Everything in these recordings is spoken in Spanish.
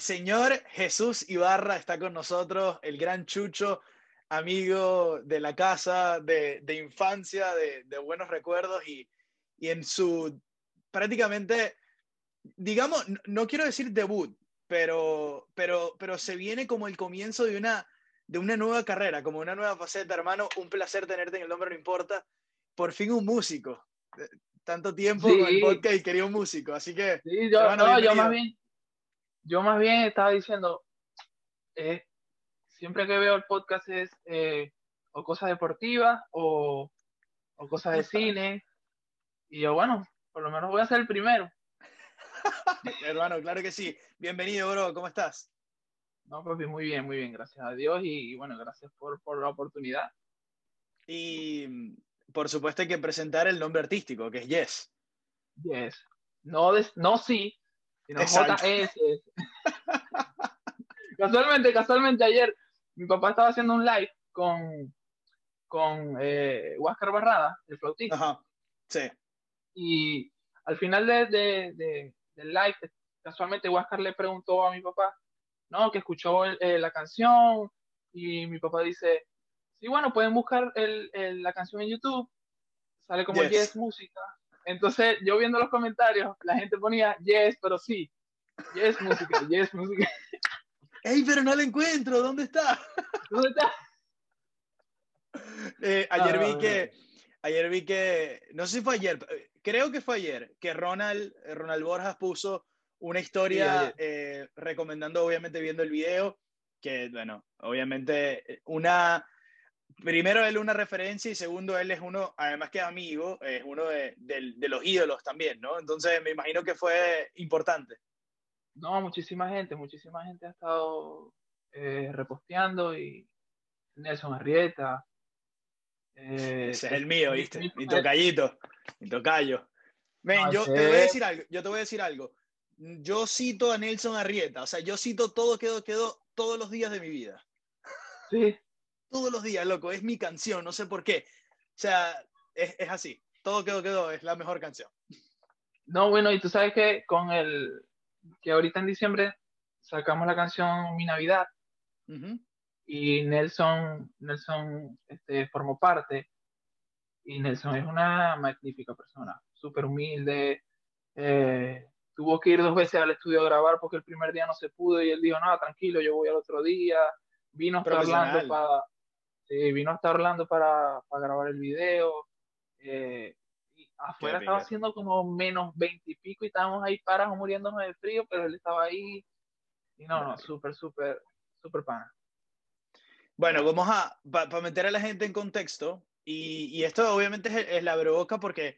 El señor Jesús Ibarra está con nosotros, el gran Chucho, amigo de la casa, de, infancia, de, buenos recuerdos y, en su prácticamente, digamos, no quiero decir debut, pero, pero, pero se viene como el comienzo de una, de una nueva carrera, como una nueva faceta, hermano. Un placer tenerte en el nombre, no importa. Por fin un músico. Tanto tiempo con el podcast y quería un músico, así que... Sí, yo, no, yo más bien yo más bien estaba diciendo, eh, siempre que veo el podcast es eh, o cosas deportivas o, cosas de cine. Y yo, bueno, por lo menos voy a ser el primero. Hermano, claro que sí. Bienvenido, bro. ¿Cómo estás? No, pues muy bien, muy bien. Gracias a Dios y, bueno, gracias por, la oportunidad. Y por supuesto hay que presentar el nombre artístico, que es Yes. Yes. No, no sí, casualmente, casualmente ayer mi papá estaba haciendo un live con, con eh, Barrada, el flautista. Ajá. Sí. Y al final de, de, del live, casualmente Huáscar le preguntó a mi papá, no, que escuchó eh, la canción. Y mi papá dice, sí, bueno, pueden buscar el, la canción en YouTube, sale como yes música, entonces, yo viendo los comentarios, la gente ponía yes, pero sí. Yes, música, yes, música. ¡Ey, pero no la encuentro! ¿Dónde está? ¿Dónde está? Eh, ayer vi que, ayer vi que, no sé si fue ayer, creo que fue ayer, que Ronald, Ronald Borjas puso una historia eh, recomendando, obviamente, viendo el video, que, bueno, obviamente, una primero él una referencia y segundo él es uno, además que amigo, es uno de, los ídolos también, ¿no? Entonces me imagino que fue importante. No, muchísima gente, muchísima gente ha estado eh, reposteando y Nelson Arrieta. Eh, Ese es el mío, ¿viste? Mi, tocallito, mi tocayo. Ven, yo te voy a decir algo, yo te voy a decir algo. Yo cito a Nelson Arrieta, o sea, yo cito todo quedó, quedó todos los días de mi vida. Sí, todos los días, loco, es mi canción, no sé por qué. O sea, es, así, todo quedó, quedó, es la mejor canción. No, bueno, y tú sabes que con el, que ahorita en diciembre sacamos la canción Mi Navidad. Y Nelson, Nelson este, formó parte. Y Nelson es una magnífica persona, súper humilde, eh, tuvo que ir dos veces al estudio a grabar porque el primer día no se pudo y él dijo, no, tranquilo, yo voy al otro día, vino hasta Orlando para vino hasta Orlando para, para grabar el video. Eh, y afuera estaba haciendo como menos 20 y pico y estábamos ahí parados muriéndonos de frío, pero él estaba ahí. Y no, no, súper, súper, súper pana. Bueno, vamos a, para meter a la gente en contexto, y, y esto obviamente es, es la broca porque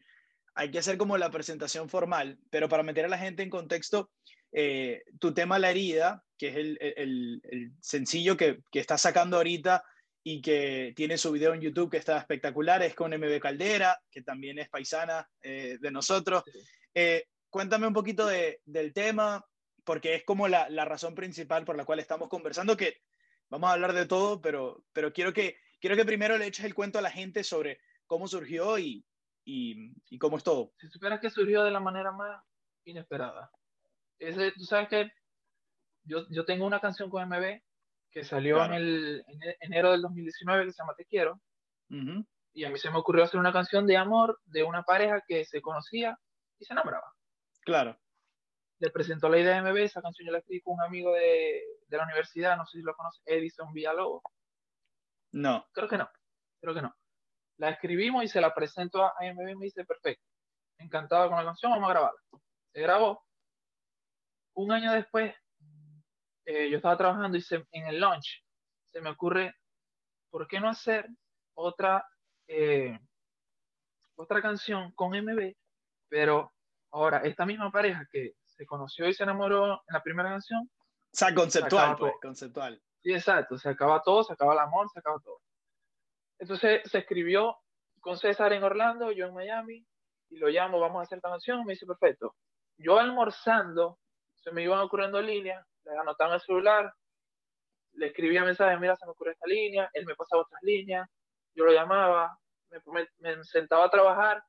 hay que hacer como la presentación formal, pero para meter a la gente en contexto, eh, tu tema La herida, que es el, el, el sencillo que, que estás sacando ahorita y que tiene su video en YouTube que está espectacular, es con MB Caldera, que también es paisana eh, de nosotros. Eh, cuéntame un poquito de, del tema, porque es como la, la, razón principal por la cual estamos conversando, que vamos a hablar de todo, pero, pero quiero, que, quiero que primero le eches el cuento a la gente sobre cómo surgió y, y, y cómo es todo. Si supieras que surgió de la manera más inesperada. Ese, tú sabes que yo, yo tengo una canción con MB que salió en el enero del 2019 que se llama Te Quiero. Y a mí se me ocurrió hacer una canción de amor de una pareja que se conocía y se enamoraba. Claro. Le presentó la idea de MB, esa canción yo la escribí con un amigo de, de la universidad, no sé si lo conoce, Edison Villalobos. No. Creo que no, creo que no. La escribimos y se la presento a MB y me dice, perfecto, encantado con la canción, vamos a grabarla. Se grabó. Un año después eh, yo estaba trabajando y en el lunch se me ocurre, ¿por qué no hacer otra, eh, otra canción con MB? Pero ahora, esta misma pareja que se conoció y se enamoró en la primera canción. O sea, conceptual, pues, conceptual. Sí, exacto, se acaba todo, se acaba el amor, se acaba todo. Entonces se escribió con César en Orlando, yo en Miami, y lo llamo, vamos a hacer esta canción, me dice, perfecto. Yo almorzando, se me iban ocurriendo líneas, le anotaba en el celular, le escribía mensajes, mira, se me ocurre esta línea, él me pasaba otras líneas, yo lo llamaba, me, sentaba a trabajar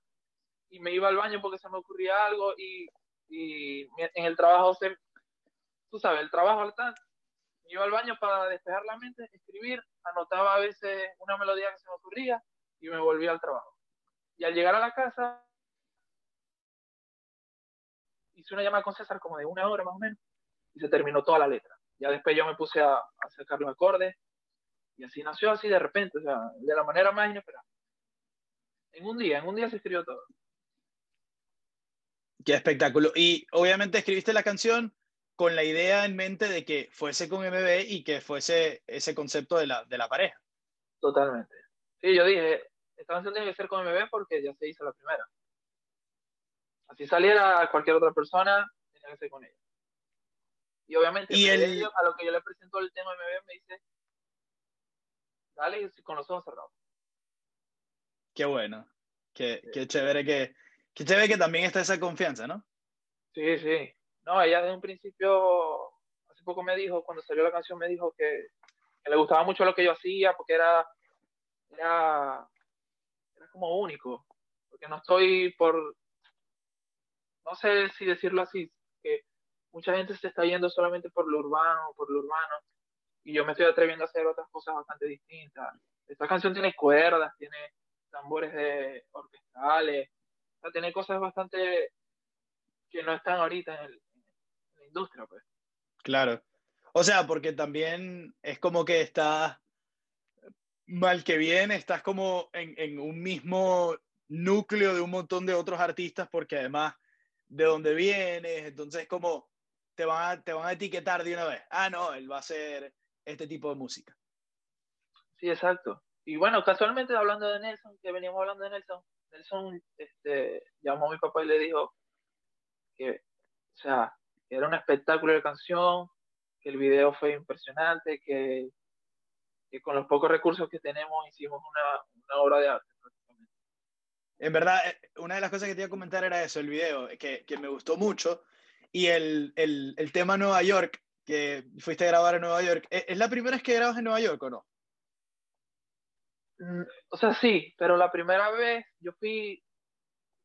y me iba al baño porque se me ocurría algo y, en el trabajo se, tú sabes, el trabajo al tanto. Iba al baño para despejar la mente, escribir, anotaba a veces una melodía que se me ocurría y me volvía al trabajo. Y al llegar a la casa, hice una llamada con César como de una hora más o menos y se terminó toda la letra. Ya después yo me puse a, a sacar los acordes y así nació así de repente, o sea, de la manera más inesperada. En un día, en un día se escribió todo. Qué espectáculo. Y obviamente escribiste la canción con la idea en mente de que fuese con MB y que fuese ese concepto de la, de la pareja. Totalmente. Sí, yo dije, esta canción tiene que ser con MB porque ya se hizo la primera. Así saliera cualquier otra persona, tenía que ser con ella. Y obviamente, ¿Y el... a lo que yo le presento el tema MB, me dice, dale con los ojos cerrados. Qué bueno. Qué, qué chévere que, qué chévere que también está esa confianza, ¿no? Sí, sí. No, ella desde un principio, hace poco me dijo, cuando salió la canción, me dijo que, le gustaba mucho lo que yo hacía porque era, era, era como único. Porque no estoy por, no sé si decirlo así, que mucha gente se está yendo solamente por lo urbano, por lo urbano, y yo me estoy atreviendo a hacer otras cosas bastante distintas. Esta canción tiene cuerdas, tiene tambores de orquestales, o sea, tiene cosas bastante que no están ahorita en, la industria, pues. Claro. O sea, porque también es como que estás mal que bien, estás como en, en un mismo núcleo de un montón de otros artistas, porque además de dónde vienes, entonces como te van, a, te van a etiquetar de una vez. Ah, no, él va a hacer este tipo de música. Sí, exacto. Y bueno, casualmente hablando de Nelson, que veníamos hablando de Nelson, Nelson este, llamó a mi papá y le dijo que, o sea, era un espectáculo de canción, que el video fue impresionante, que, que con los pocos recursos que tenemos hicimos una, una obra de arte. En verdad, eh, una de las cosas que te iba a comentar era eso, el video, que, que me gustó mucho. Y el, el, el, tema Nueva York, que fuiste a grabar en Nueva York, ¿e-, ¿es la primera vez que grabas en Nueva York o no? Mm, o sea, sí, pero la primera vez yo fui,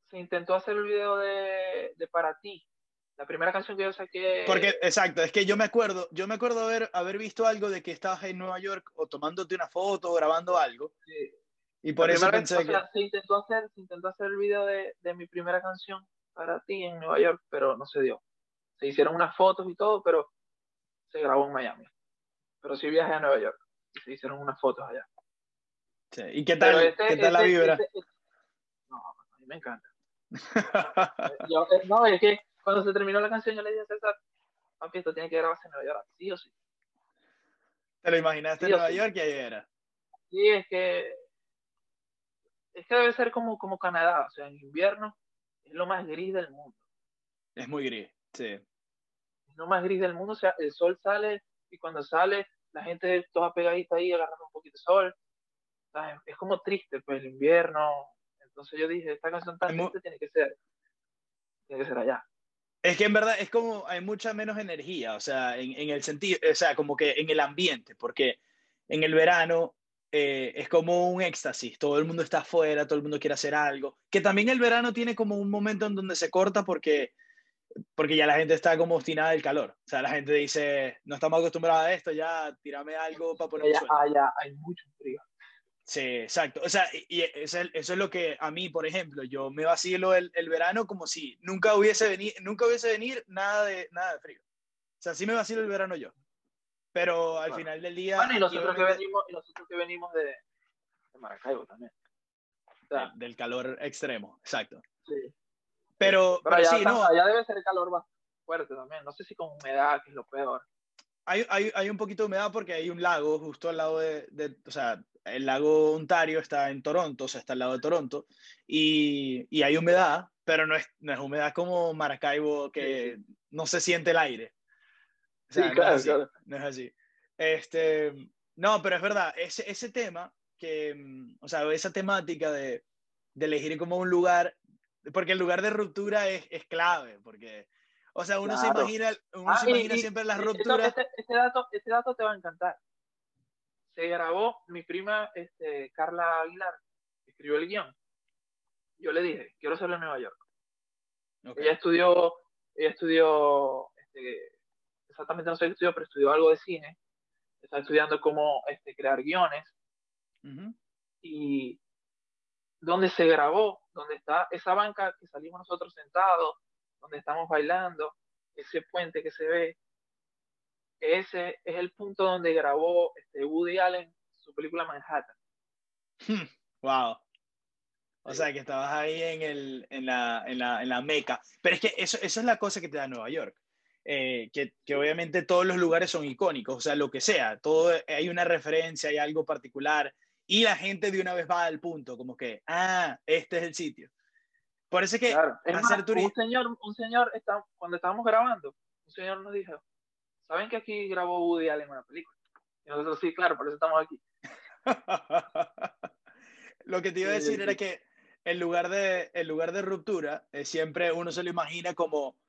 se intentó hacer el video de, de Para ti, la primera canción que yo saqué. Porque, exacto, es que yo me acuerdo, yo me acuerdo haber, haber visto algo de que estabas en Nueva York o tomándote una foto o grabando algo. Sí. Y por eso pensé que... se, intentó hacer, se intentó hacer el video de, de, mi primera canción para ti en Nueva York, pero no se dio. Se hicieron unas fotos y todo, pero se grabó en Miami. Pero sí viajé a Nueva York y se hicieron unas fotos allá. Sí. ¿Y qué tal, este, ¿qué tal la este, vibra? Este, no, a mí me encanta. yo, eh, no, es que cuando se terminó la canción yo le dije a César, papi, esto tiene que grabarse en Nueva York, sí o sí. ¿Te lo imaginaste en Nueva York y ahí era? Sí, es que es que debe ser como, como Canadá, o sea, en invierno es lo más gris del mundo. Es muy gris, sí. Lo más gris del mundo, o sea, el sol sale y cuando sale la gente toda pegadita ahí agarrando un poquito de sol. es como triste, pues el invierno. Entonces yo dije, esta canción tan triste tiene que ser, tiene que ser allá. Es que en verdad es como hay mucha menos energía, o sea, en, en el sentido, o sea, como que en el ambiente, porque en el verano eh, es como un éxtasis, todo el mundo está afuera, todo el mundo quiere hacer algo, que también el verano tiene como un momento en donde se corta porque, porque ya la gente está como obstinada del calor, o sea, la gente dice, no estamos acostumbrados a esto, ya tírame algo para poner... Ya, allá hay mucho frío. Sí, exacto. O sea, y eso es, lo que a mí, por ejemplo, yo me vacilo el, el verano como si nunca hubiese, venir, nunca hubiese venir nada de, nada de frío. O sea, sí me vacilo el verano yo. Pero al final del día. Bueno, y nosotros, que, venimos, y nosotros que venimos de, de Maracaibo también. del calor extremo, exacto. Sí. Pero, pero, sí, no. Allá debe ser calor más fuerte también. No sé si con humedad, que es lo peor. Hay, hay, hay un poquito de humedad porque hay un lago justo al lado de, de, O sea, el lago Ontario está en Toronto, o sea, está al lado de Toronto. Y, y hay humedad, pero no es, no es humedad como Maracaibo que no se siente el aire sí, claro, claro. No es así. Este, no, pero es verdad, ese, ese tema, que, mm, o sea, esa temática de, de elegir como un lugar, porque el lugar de ruptura es, es clave, porque, o sea, uno se imagina, uno se ah, imagina siempre las rupturas. Este, este, dato, este dato te va a encantar. Se grabó mi prima este, Carla Aguilar, escribió el guion. Yo le dije, quiero hacerlo en Nueva York. Ella estudió, ella estudió este, exactamente no sé qué estudió, pero estudió algo de cine, está estudiando cómo este, crear guiones, y donde se grabó, donde está esa banca que salimos nosotros sentados, donde estamos bailando, ese puente que se ve, ese es el punto donde grabó este Woody Allen su película Manhattan. wow. O sea, que estabas ahí en, el, en, la, en, la, en la meca. Pero es que eso, eso es la cosa que te da Nueva York. Eh, que, que, obviamente todos los lugares son icónicos, o sea, lo que sea, todo hay una referencia, hay algo particular, y la gente de una vez va al punto, como que, ah, este es el sitio. Por eso es que claro. es más, un señor, un señor está, cuando estábamos grabando, un señor nos dijo, ¿saben que aquí grabó Woody Allen una película? Y nosotros sí, claro, por eso estamos aquí. lo que te iba a decir era que el lugar de, el lugar de ruptura eh, siempre uno se lo imagina como,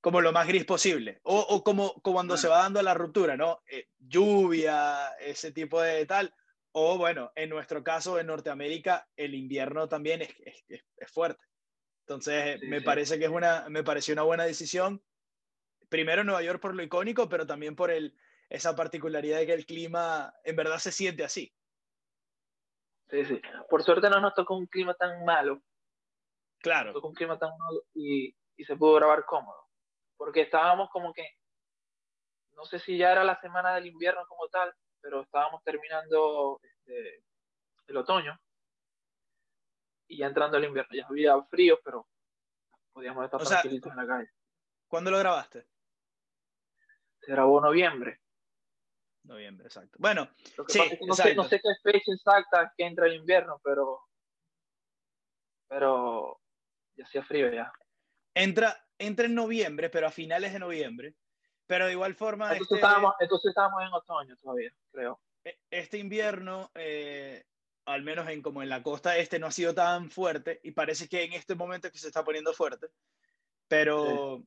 como lo más gris posible, o, o como, cuando se va dando la ruptura, ¿no? Eh, lluvia, ese tipo de tal, o bueno, en nuestro caso en Norteamérica el invierno también es, es, es fuerte. Entonces, me parece que es una, me pareció una buena decisión. Primero Nueva York por lo icónico, pero también por el, esa particularidad de que el clima en verdad se siente así. Sí, sí. Por suerte no nos tocó un clima tan malo. Claro. Nos tocó un clima tan malo y, y se pudo grabar cómodo. Porque estábamos como que, no sé si ya era la semana del invierno como tal, pero estábamos terminando este, el otoño y ya entrando el invierno. Ya había frío, pero podíamos estar tranquilitos en la calle. ¿Cuándo lo grabaste? Se grabó noviembre. Noviembre, exacto. Bueno, no, sé, no, sé, qué fecha exacta que entra el invierno, pero pero ya hacía frío ya. Entra, entra en noviembre, pero a finales de noviembre. Pero de igual forma. Entonces, este, estábamos, entonces estábamos en otoño todavía, creo. E, este invierno, eh, al menos en como en la costa este, no ha sido tan fuerte y parece que en este momento es que se está poniendo fuerte. Pero,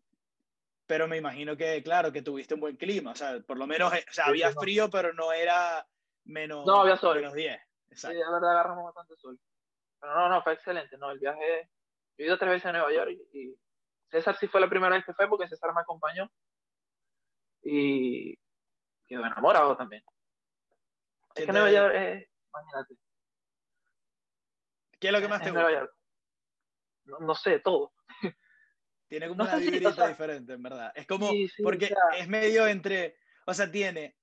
pero me imagino que, claro, que tuviste un buen clima. O sea, por lo menos, eh, o sea, había frío, pero no era menos, no, había sol. menos 10. Sí, la verdad agarramos bastante sol. Pero no, no, fue excelente. No, el viaje. Yo he ido tres veces a Nueva York y, César sí fue la primera vez que fue porque César me acompañó. Y quedó enamorado también. Es que Nueva York es. Imagínate. ¿Qué es lo que más te gusta? No, no sé, todo. Tiene como una vibrita diferente, en verdad. Es como, porque es medio entre, o sea, tiene,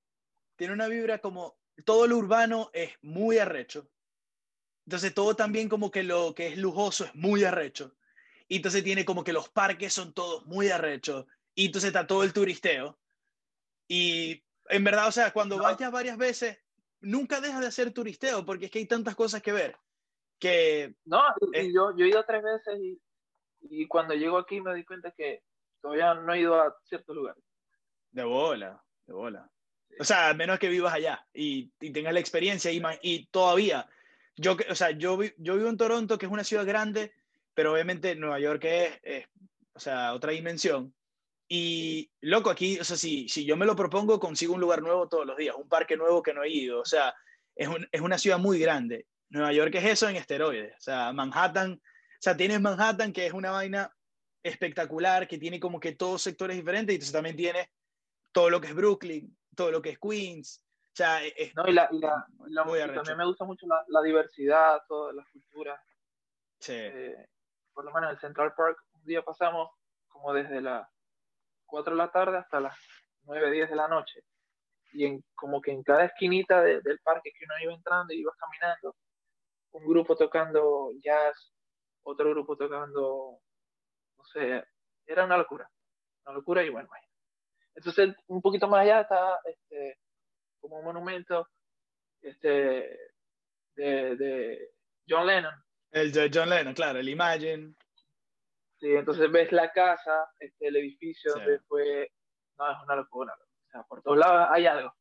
tiene una vibra como, todo lo urbano es muy arrecho. Entonces todo también como que lo que es lujoso es muy arrecho. Y entonces tiene como que los parques son todos muy arrechos. Y entonces está todo el turisteo. Y en verdad, o sea, cuando vayas varias veces, nunca dejas de hacer turisteo porque es que hay tantas cosas que ver. Que, no, yo, yo he ido tres veces y y cuando llego aquí me di cuenta que todavía no he ido a ciertos lugares. De bola, de bola. O sea, a menos que vivas allá y, y tengas la experiencia y, y todavía. Yo, o sea, yo, yo vivo en Toronto, que es una ciudad grande, pero obviamente Nueva York es, es o sea, otra dimensión. Y loco, aquí, o sea, si, si yo me lo propongo, consigo un lugar nuevo todos los días, un parque nuevo que no he ido. O sea, es, un, es una ciudad muy grande. Nueva York es eso en esteroides. O sea, Manhattan o sea, tienes Manhattan, que es una vaina espectacular, que tiene como que todos sectores diferentes, y entonces también tiene todo lo que es Brooklyn, todo lo que es Queens. O sea, es, no, y, la, y, la, también me gusta mucho la, la diversidad, todas las culturas. Sí. Eh, por lo menos en el Central Park, un día pasamos como desde las 4 de la tarde hasta las 9, 10 de la noche. Y en, como que en cada esquinita del parque que uno iba entrando y iba caminando, un grupo tocando jazz, otro grupo tocando, no sé, era una locura, una locura y bueno, entonces un poquito más allá está este, como un monumento este, de, de John Lennon. El de John Lennon, claro, el Imagine. Sí, entonces ves la casa, este, el edificio donde fue, no, es una locura, o sea, por todos lados hay algo.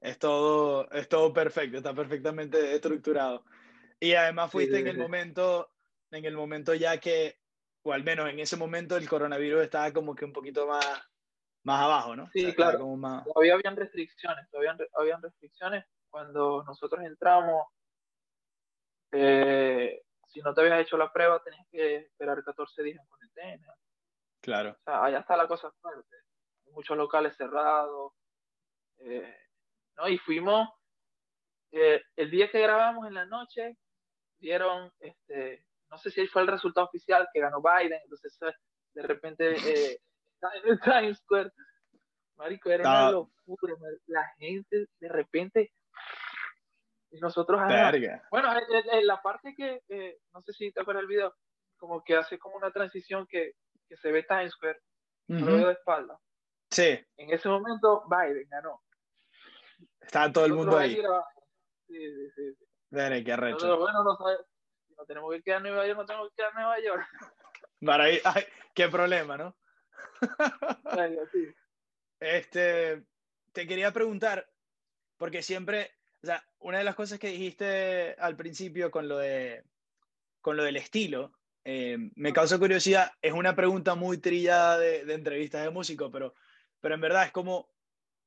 Es todo, es todo perfecto, está perfectamente estructurado. Y además fuiste en el momento en el momento ya que, o al menos en ese momento, el coronavirus estaba como que un poquito más, más abajo, ¿no? Sí, claro. Todavía habían restricciones, todavía habían restricciones. Cuando nosotros entramos, eh, si no te habías hecho la prueba, tenías que esperar 14 días en cuarentena. Claro. O sea, allá está la cosa fuerte. muchos locales cerrados. Eh, ¿no? Y fuimos, eh, el día que grabamos en la noche, dieron, este, no sé si fue el resultado oficial que ganó Biden, entonces de repente eh, en Times Square, Marico, era una locura, la gente de repente y nosotros bueno en, la parte que no sé si te acuerdas el video como que hace como una transición que, que se ve Times Square de espalda. Sí. En ese momento Biden ganó. Estaba todo el mundo ahí, sí, sí, sí. Veré, qué arrecho. Nosotros, bueno, no, no tenemos que quedar en Nueva York, no tenemos que quedar en Nueva York. Para ahí, ay, qué problema, ¿no? este, te quería preguntar, porque siempre, o sea, una de las cosas que dijiste al principio con lo, de, con lo del estilo, eh, me causa curiosidad, es una pregunta muy trillada de, de entrevistas de músicos, pero, pero en verdad es como,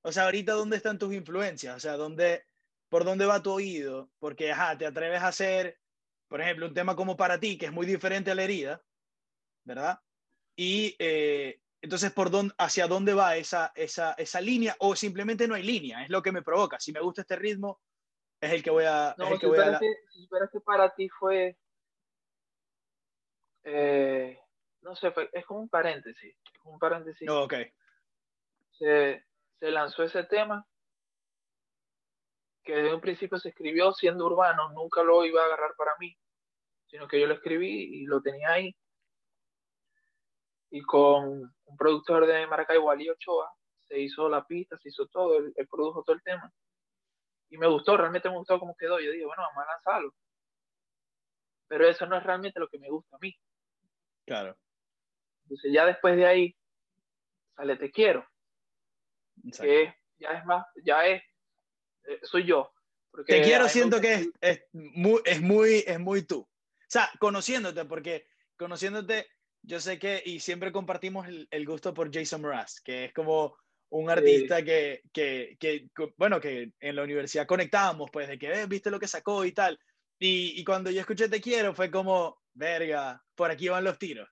o sea, ahorita, ¿dónde están tus influencias? O sea, ¿dónde, ¿por dónde va tu oído? Porque, ajá, te atreves a hacer, por ejemplo, un tema como para ti, que es muy diferente a la herida, ¿verdad? Y eh, entonces, ¿por dónde, ¿hacia dónde va esa, esa, esa línea? O simplemente no hay línea, es lo que me provoca. Si me gusta este ritmo, es el que voy a... No, es el que voy a que para ti fue... Eh, no sé, es como un paréntesis. Como un paréntesis. ok se, lanzó ese tema que desde un principio se escribió siendo urbano, nunca lo iba a agarrar para mí, sino que yo lo escribí y lo tenía ahí. Y con un productor de Maracaibo, Ali Ochoa, se hizo la pista, se hizo todo, él, produjo todo el tema. Y me gustó, realmente me gustó cómo quedó. Yo dije, bueno, vamos a lanzarlo. Pero eso no es realmente lo que me gusta a mí. Claro. Entonces ya después de ahí sale Te Quiero que ya es más, ya es, eh, soy yo. Te quiero, siento que es, es, muy, es, muy, es muy tú. O sea, conociéndote, porque conociéndote, yo sé que, y siempre compartimos el, el gusto por Jason Mraz, que es como un artista que, que, que, bueno, que en la universidad conectábamos, pues, de que, eh, viste lo que sacó y tal. Y, y, cuando yo escuché Te Quiero, fue como, verga, por aquí van los tiros.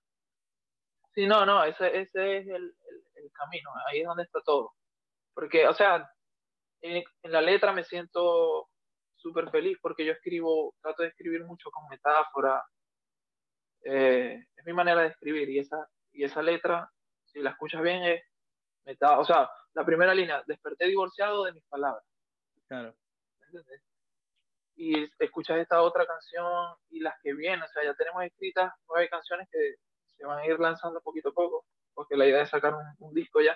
Sí, no, no, ese, ese es el, el, el camino, ahí es donde está todo. Porque, o sea, en, la letra me siento súper feliz porque yo escribo, trato de escribir mucho con metáfora. Eh, es mi manera de escribir y esa, y esa letra, si la escuchas bien, es metáfora. O sea, la primera línea, desperté divorciado de mis palabras. Claro. Y escuchas esta otra canción y las que vienen, o sea, ya tenemos escritas nueve canciones que se van a ir lanzando poquito a poco, porque la idea es sacar un disco ya.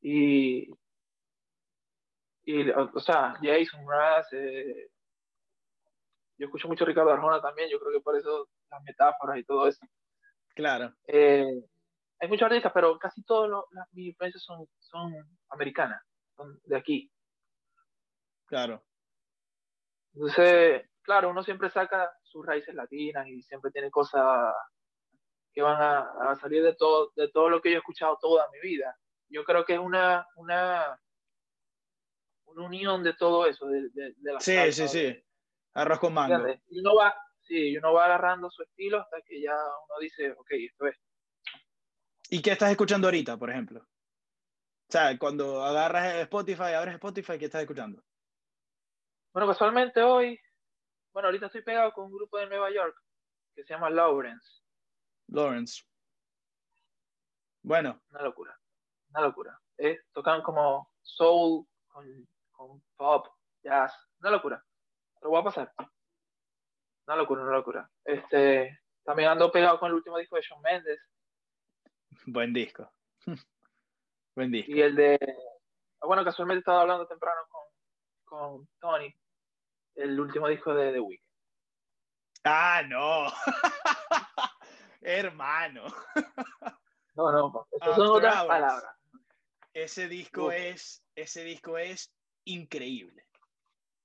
Y, y o sea, Jason Mraz, eh, yo escucho mucho Ricardo Arjona también, yo creo que por eso las metáforas y todo eso. Claro. Eh, hay muchos artistas, pero casi todas mis influencias son, son americanas, son de aquí. Claro. Entonces, claro, uno siempre saca sus raíces latinas y siempre tiene cosas que van a, a salir de todo, de todo lo que yo he escuchado toda mi vida yo creo que es una, una, una unión de todo eso, de, de, la Sí, sí, sí. Arroz con mango. Y uno va, sí, uno va agarrando su estilo hasta que ya uno dice, ok, esto es. ¿Y qué estás escuchando ahorita, por ejemplo? O sea, cuando agarras Spotify, abres Spotify, ¿qué estás escuchando? Bueno, casualmente hoy, bueno, ahorita estoy pegado con un grupo de Nueva York que se llama Lawrence. Lawrence. Bueno. Una locura una locura. ¿eh? Tocan como soul con, con, pop, jazz, una locura. Lo voy a pasar. Una locura, una locura. Este, también ando pegado con el último disco de Shawn Mendes. Buen disco. Buen disco. Y el de. Bueno, casualmente estaba hablando temprano con, con Tony. El último disco de The Weeknd. Ah, no. Hermano. no, no, esas son otras palabras. Ese disco es, ese disco es increíble.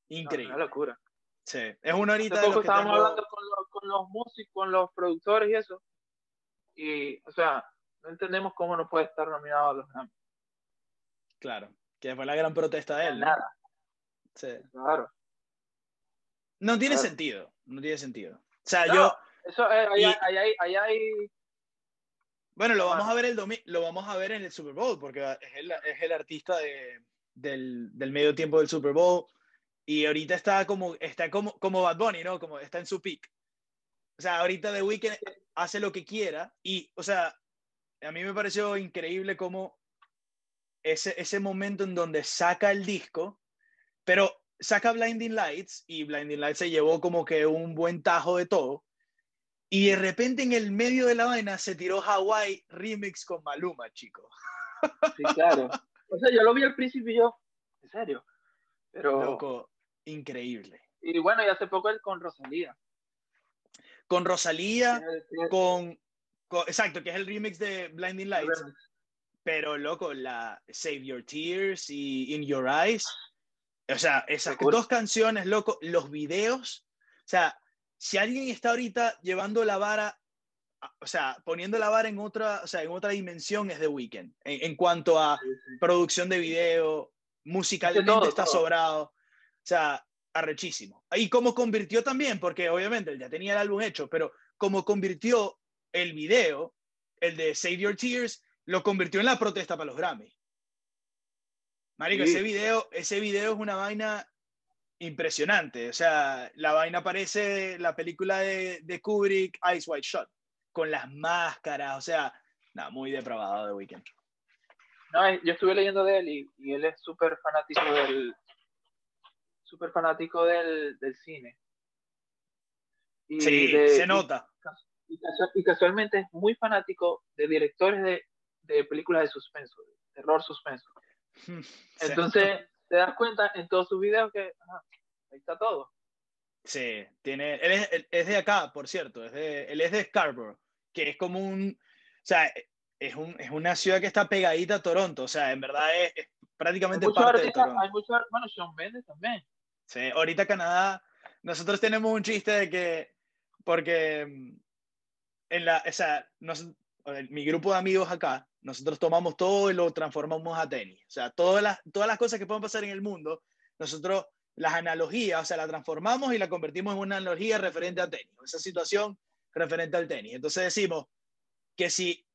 Increíble. una locura. Sí, es una horita de estábamos hablando con los, con los, músicos, con los productores y eso. Y, o sea, no entendemos cómo no puede estar nominado a los Grammy. Claro, que fue la gran protesta de él. Nada. Sí. Claro. No tiene sentido, no tiene sentido. O sea, yo... Eso, eh, ahí, hay, Bueno, lo vamos a ver el lo vamos a ver en el Super Bowl, porque es el, es el artista de, del, del, medio tiempo del Super Bowl. Y ahorita está como, está como, como Bad Bunny, ¿no? Como está en su peak. O sea, ahorita The Weeknd hace lo que quiera. Y, o sea, a mí me pareció increíble cómo ese, ese momento en donde saca el disco, pero saca Blinding Lights y Blinding Lights se llevó como que un buen tajo de todo. Y de repente en el medio de la vaina se tiró Hawaii remix con Maluma, chico. Sí, claro. O sea, yo lo vi al principio y yo, en serio. Pero. Loco, increíble. Y bueno, y hace poco el con Rosalía. Con Rosalía, con, Exacto, que es el remix de Blinding Lights. Pero, loco, la Save Your Tears y In Your Eyes. O sea, esas dos canciones, loco, los videos. O sea, si alguien está ahorita llevando la vara, o sea, poniendo la vara en otra, o sea, en otra dimensión es The Weeknd. En, cuanto a producción de video, musicalmente está sobrado. O sea, arrechísimo. Y cómo convirtió también, porque obviamente él ya tenía el álbum hecho, pero cómo convirtió el video, el de Save Your Tears, lo convirtió en la protesta para los Grammy. Marico, ese video, ese video es una vaina impresionante. O sea, la vaina parece la película de, de Kubrick, Ice White Shot, con las máscaras, o sea, nada, muy depravado de Weekend. No, yo estuve leyendo de él y, él es súper fanático del súper fanático del, del, cine. Y sí, se nota. Y, casualmente es muy fanático de directores de, de películas de suspenso, de terror suspenso. Entonces, te das cuenta en todos sus videos que ahí está todo. Sí, tiene, él es, de acá, por cierto, es de, él es de Scarborough, que es como un, o sea, es, un, es una ciudad que está pegadita a Toronto, o sea, en verdad es, prácticamente parte de Toronto. Hay muchos, bueno, Sean Mendes también. Sí, ahorita Canadá, nosotros tenemos un chiste de que, porque mm, en la, o sea, mi grupo de amigos acá, nosotros tomamos todo y lo transformamos a tenis. O sea, todas las, todas las cosas que pueden pasar en el mundo, nosotros las analogías, o sea, la transformamos y la convertimos en una analogía referente a tenis, esa situación referente al tenis. Entonces decimos que si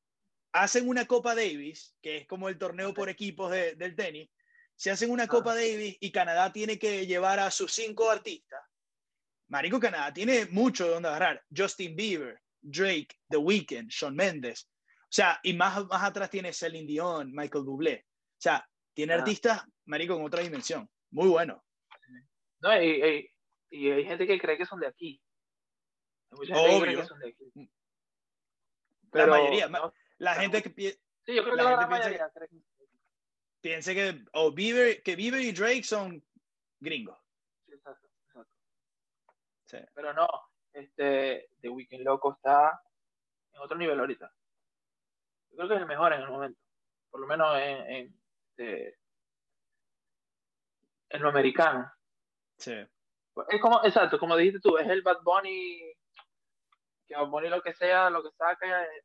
hacen una Copa Davis, que es como el torneo por equipos del tenis, si hacen una Copa Davis y Canadá tiene que llevar a sus cinco artistas, Marico Canadá tiene mucho de donde agarrar. Justin Bieber, Drake, The Weeknd, Shawn Mendes. O sea, y más, más atrás tiene Celine Dion, Michael Bublé. O sea, tiene artistas, marico, en otra dimensión. Muy bueno. No, y, y, hay gente que cree que son de aquí. Hay mucha gente que cree que son de aquí. la mayoría. la gente que piensa. Sí, yo creo que la, la mayoría piensa que, o Bieber, que Bieber y Drake son gringos. Sí, exacto, exacto. Sí. Pero no, este, The Weeknd Loco está en otro nivel ahorita. Yo creo que es el mejor en el momento. Por lo menos en, en, este, en lo americano. Sí. Es como, exacto, como dijiste tú, es el Bad Bunny, que Bad Bunny lo que sea, lo que saca es,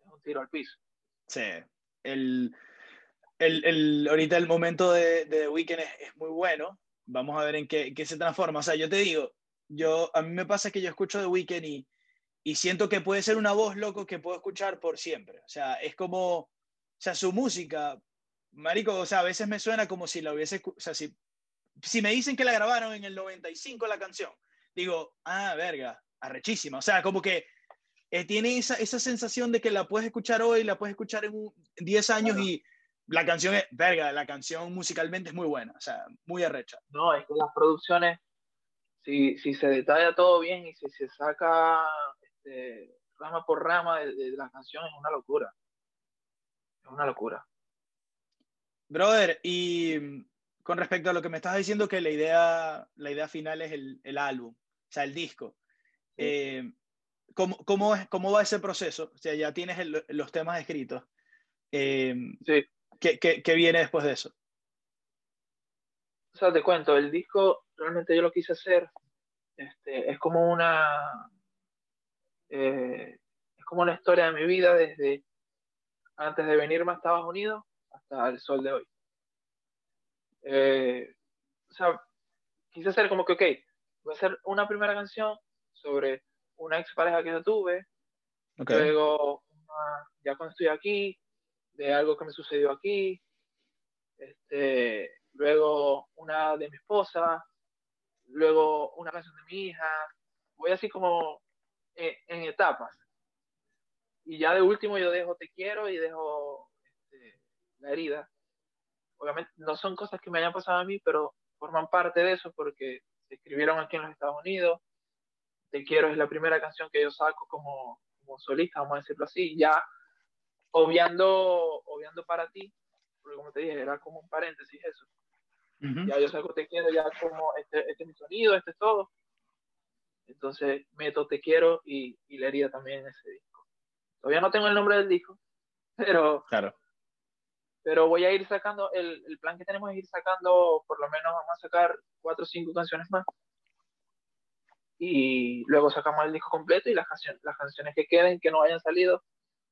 un tiro al piso. Sí. El, el, el, ahorita el momento de, de The Weeknd es, es, muy bueno. Vamos a ver en qué, qué, se transforma. O sea, yo te digo, yo, a mí me pasa que yo escucho The Weeknd y, y siento que puede ser una voz loco que puedo escuchar por siempre. O sea, es como, o sea, su música, marico, o sea, a veces me suena como si la hubiese, o sea, si, si me dicen que la grabaron en el 95 la canción, digo, ah, verga, arrechísima. O sea, como que eh, tiene esa, esa sensación de que la puedes escuchar hoy, la puedes escuchar en, 10 años y la canción es, verga, la canción musicalmente es muy buena, o sea, muy arrecha. No, es que las producciones si, si se detalla todo bien y si se saca este, rama por rama de, la canción, es una locura. Es una locura. Brother, y con respecto a lo que me estás diciendo, que la idea, la idea final es el, el álbum, o sea, el disco. Eh, ¿cómo, cómo, es, ¿Cómo va ese proceso? O sea, ya tienes los temas escritos. Eh, sí. ¿Qué, qué, qué viene después de eso? O sea, te cuento, el disco realmente yo lo quise hacer, este, es como una, eh, es como una historia de mi vida desde antes de venirme a Estados Unidos hasta el sol de hoy. Eh, o sea, quise hacer como que, ok, voy a hacer una primera canción sobre una expareja que yo tuve, luego una ya cuando estoy aquí, de algo que me sucedió aquí, este, luego una de mi esposa, luego una canción de mi hija, voy así como en, etapas. Y ya de último yo dejo Te quiero y dejo este, la herida. Obviamente no son cosas que me hayan pasado a mí, pero forman parte de eso porque se escribieron aquí en los Estados Unidos. Te quiero es la primera canción que yo saco como, como solista, vamos a decirlo así, ya obviando, obviando para ti, porque como te dije, era como un paréntesis eso. Ya yo saco Te quiero, ya como este, este es mi sonido, este es todo. Entonces meto Te quiero y, y la herida también en ese disco. Todavía no tengo el nombre del disco, pero, claro. pero voy a ir sacando, el, el plan que tenemos es ir sacando, por lo menos vamos a sacar cuatro o cinco canciones más. Y luego sacamos el disco completo y las canciones, las canciones que queden, que no hayan salido,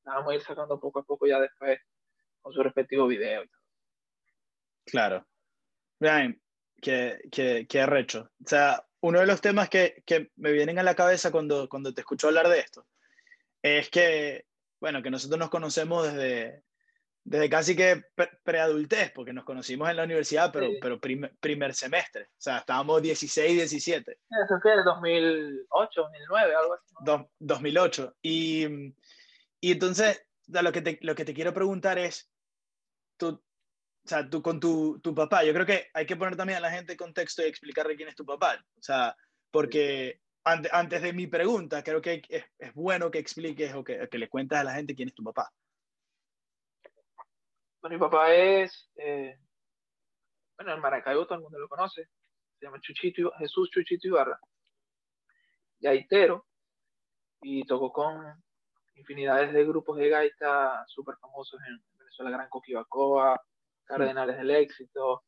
las vamos a ir sacando poco a poco ya después con su respectivo video. Claro. Vean, qué, qué, qué arrecho. O sea, uno de los temas que, que, me vienen a la cabeza cuando, cuando te escucho hablar de esto es que, bueno, que nosotros nos conocemos desde, desde casi que preadultez, porque nos conocimos en la universidad, pero, pero primer semestre. O sea, estábamos 16, 17. Eso fue 2008, 2009, algo así. 2008. Y, y entonces, lo que, te, lo que te quiero preguntar es, tú, o sea, tú con tu, tu, papá, yo creo que hay que poner también a la gente en contexto y explicarle quién es tu papá. O sea, porque antes, antes de mi pregunta, creo que es, es bueno que expliques o que, que, le cuentes a la gente quién es tu papá. Bueno, mi papá es, eh, bueno, en Maracaibo todo el mundo lo conoce, se llama Chuchito, Jesús Chuchito Ibarra, gaitero, y tocó con infinidades de grupos de gaita súper famosos en Venezuela, Gran Coquibacoa, Cardenales del Éxito.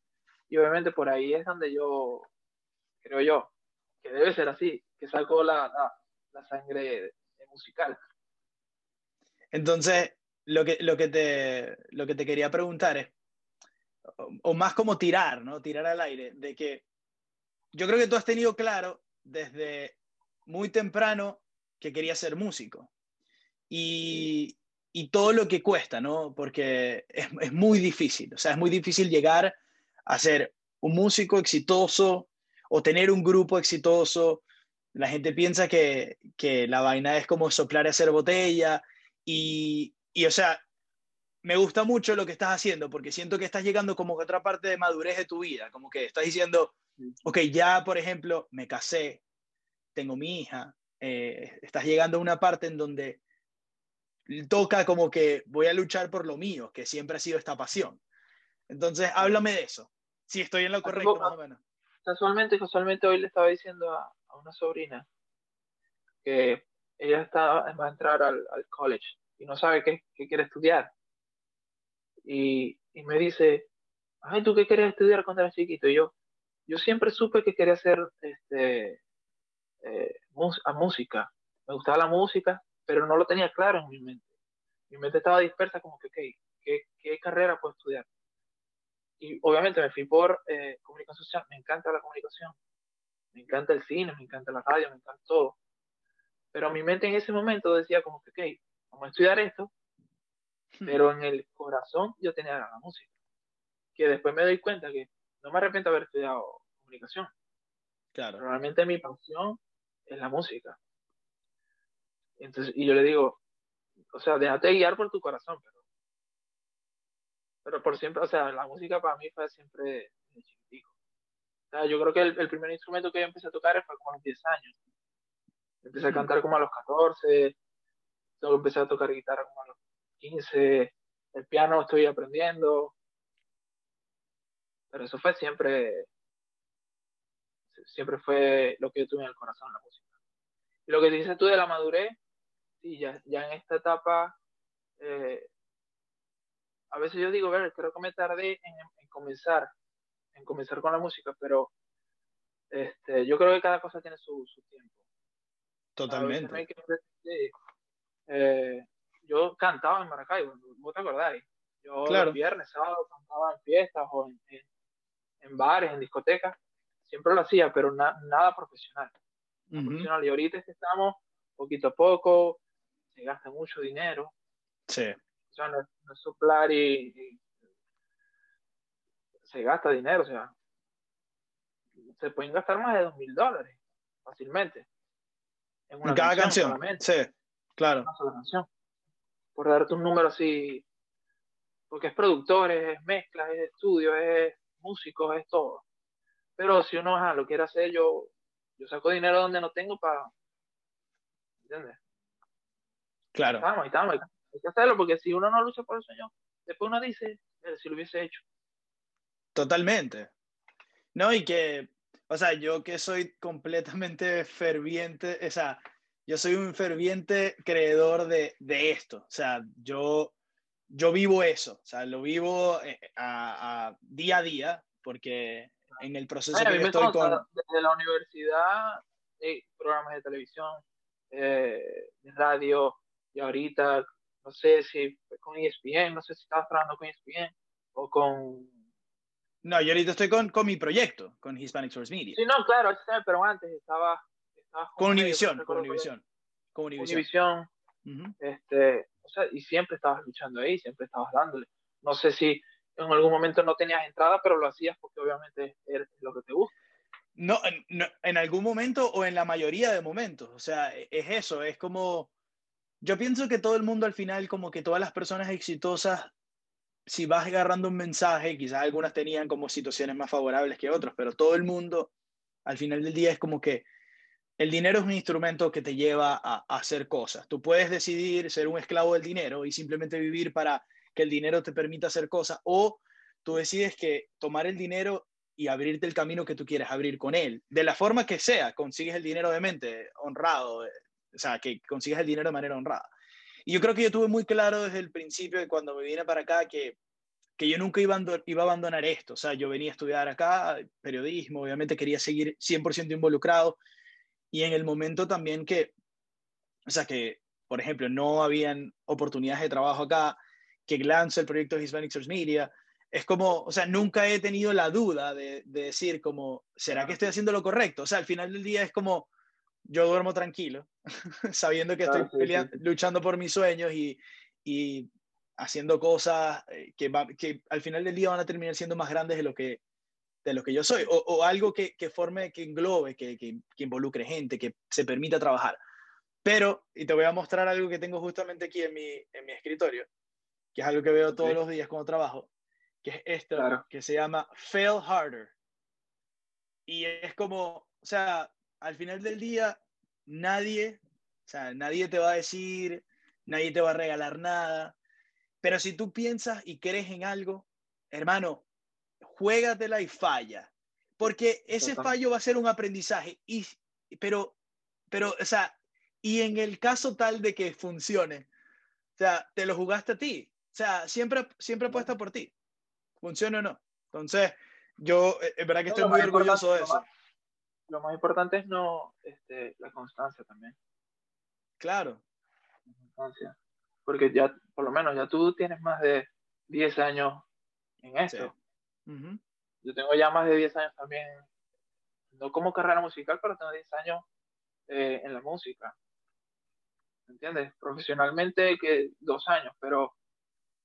Y obviamente por ahí es donde yo, creo yo, que debe ser así, que saco la, la, sangre musical. Entonces, lo que, lo, que te, lo que te quería preguntar es, o, más como tirar, ¿no? Tirar al aire, de que yo creo que tú has tenido claro desde muy temprano que querías ser músico. Y, y todo lo que cuesta, ¿no? Porque es, es, muy difícil, o sea, es muy difícil llegar a ser un músico exitoso o tener un grupo exitoso. La gente piensa que, que la vaina es como soplar y hacer botella y, y, o sea, me gusta mucho lo que estás haciendo porque siento que estás llegando como a otra parte de madurez de tu vida, como que estás diciendo, ok, ya por ejemplo, me casé, tengo mi hija, eh, estás llegando a una parte en donde toca como que voy a luchar por lo mío, que siempre ha sido esta pasión. Entonces, háblame de eso. Si estoy en lo correcto, más o menos. Casualmente, casualmente hoy le estaba diciendo a, una sobrina que ella está, va a entrar al, college y no sabe qué, quiere estudiar. Y, y, me dice, ay, ¿tú qué querías estudiar cuando eras chiquito? Y yo, yo siempre supe que quería hacer este, eh, a música. Me gustaba la música, pero no lo tenía claro en mi mente. Mi mente estaba dispersa como que, ¿qué, qué carrera puedo estudiar? Y obviamente me fui por eh, comunicación social, me encanta la comunicación, me encanta el cine, me encanta la radio, me encanta todo. Pero mi mente en ese momento decía como que, ok, vamos a estudiar esto, hmm. pero en el corazón yo tenía la música. Que después me doy cuenta que no me arrepiento de haber estudiado comunicación. Claro. Realmente mi pasión es la música. Entonces, y yo le digo, o sea, déjate guiar por tu corazón, pero, pero por siempre, o sea, la música para mí fue siempre de chiquitico. O sea, yo creo que el, primer instrumento que yo empecé a tocar fue como a los 10 años. Empecé a cantar como a los 14, luego empecé a tocar guitarra como a los 15, el piano estoy aprendiendo, pero eso fue siempre, siempre fue lo que yo tuve en el corazón, la música. Y lo que dices tú de la madurez, sí, ya, ya en esta etapa, eh, a veces yo digo, ver, creo que me tardé en, comenzar, en comenzar con la música, pero este, yo creo que cada cosa tiene su, tiempo. Totalmente. Eh, yo cantaba en Maracaibo, vos te acordáis. Yo claro. viernes, sábado cantaba en fiestas o en, bares, en discotecas. Siempre lo hacía, pero nada profesional. profesional. Y ahorita es que estamos poquito a poco, se gasta mucho dinero. Sí. O sea, no, es soplar y, se gasta dinero, o sea, se pueden gastar más de dos mil dólares fácilmente. En, una cada canción. Sí, claro. Por darte un número así, porque es productor, es mezcla, es estudio, es músico, es todo. Pero si uno lo quiere hacer, yo, yo saco dinero donde no tengo para. ¿Entiendes? Claro. Estamos, estamos, hay que hacerlo porque si uno no lucha por el sueño, después uno dice, si lo hubiese hecho. Totalmente. No, y que, o sea, yo que soy completamente ferviente, o sea, yo soy un ferviente creedor de, de esto. O sea, yo, yo vivo eso, o sea, lo vivo eh, a, día a día, porque en el proceso que yo estoy con... Desde la universidad, hay programas de televisión, eh, radio, y ahorita, no sé si con ESPN, no sé si estabas trabajando con ESPN o con no, yo ahorita estoy con, con mi proyecto, con Hispanic Source Media. Sí, no, claro, pero antes estaba... con Univision, con Univision. Con Univision. este, o sea, y siempre estabas luchando ahí, siempre estabas dándole. No sé si en algún momento no tenías entrada, pero lo hacías porque obviamente es lo que te gusta. No, no, en algún momento o en la mayoría de momentos. O sea, e, es eso, es como... Yo pienso que todo el mundo al final, como que todas las personas exitosas si vas agarrando un mensaje, quizás algunas tenían como situaciones más favorables que otras, pero todo el mundo, al final del día, es como que el dinero es un instrumento que te lleva a, hacer cosas. Tú puedes decidir ser un esclavo del dinero y simplemente vivir para que el dinero te permita hacer cosas, o tú decides que tomar el dinero y abrirte el camino que tú quieres abrir con él, de la forma que sea, consigues el dinero de mente, honrado, o sea, que consigues el dinero de manera honrada. Y yo creo que yo tuve muy claro desde el principio de cuando me vine para acá que, que yo nunca iba a, iba a abandonar esto. O sea, yo venía a estudiar acá, periodismo, obviamente quería seguir 100% involucrado. Y en el momento también que, o sea, que, por ejemplo, no habían oportunidades de trabajo acá, que lance el proyecto Hispanic Source Media, es como, o sea, nunca he tenido la duda de, de, decir como, ¿será que estoy haciendo lo correcto? O sea, al final del día es como, yo duermo tranquilo, sabiendo que estoy peleando, luchando por mis sueños y, y haciendo cosas eh, que, que al final del día van a terminar siendo más grandes de lo que, de lo que yo soy, o, o algo que, que, forme, que englobe, que, que, involucre gente, que se permita trabajar. Pero, y te voy a mostrar algo que tengo justamente aquí en mi, en mi escritorio, que es algo que veo todos los días cuando trabajo, que es esto, que se llama Fail Harder. Y es como, o sea, al final del día, nadie, o sea, nadie te va a decir, nadie te va a regalar nada, pero si tú piensas y crees en algo, hermano, juégatela y falla, porque ese fallo va a ser un aprendizaje, y, pero, pero, o sea, y en el caso tal de que funcione, o sea, te lo jugaste a ti, o sea, siempre, siempre apuesta por ti, funcione o no. Entonces, yo, eh, es verdad que estoy muy orgulloso de eso lo más importante es no este, la constancia también. Claro. La constancia. Porque ya, por lo menos, ya tú tienes más de 10 años en esto. Yo tengo ya más de 10 años también, no como carrera musical, pero tengo 10 años eh, en la música. ¿Entiendes? Profesionalmente que dos años, pero,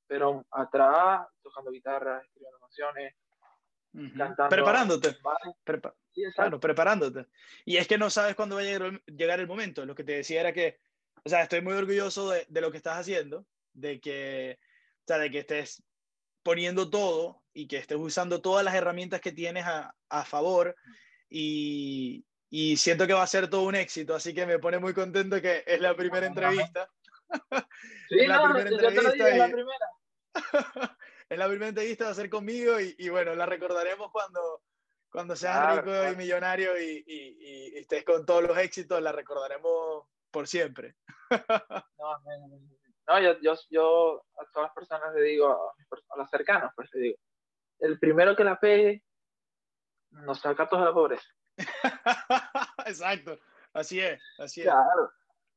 pero atrás, tocando guitarra, escribiendo canciones, Preparándote. claro, preparándote. Y es que no sabes cuándo va a llegar, el momento. Lo que te decía era que, o sea, estoy muy orgulloso de, de lo que estás haciendo, de que, o sea, de que estés poniendo todo y que estés usando todas las herramientas que tienes a, a favor y, y, siento que va a ser todo un éxito, así que me pone muy contento que es la primera entrevista. Sí, la primera entrevista. Es la primera entrevista va a ser conmigo y, bueno, la recordaremos cuando, cuando seas rico y millonario y, y, estés con todos los éxitos, la recordaremos por siempre. no, no yo, yo, yo, a todas las personas le digo, a, los cercanos, pues le digo, el primero que la pegue nos saca toda la pobreza. Exacto, así es, así es. Claro,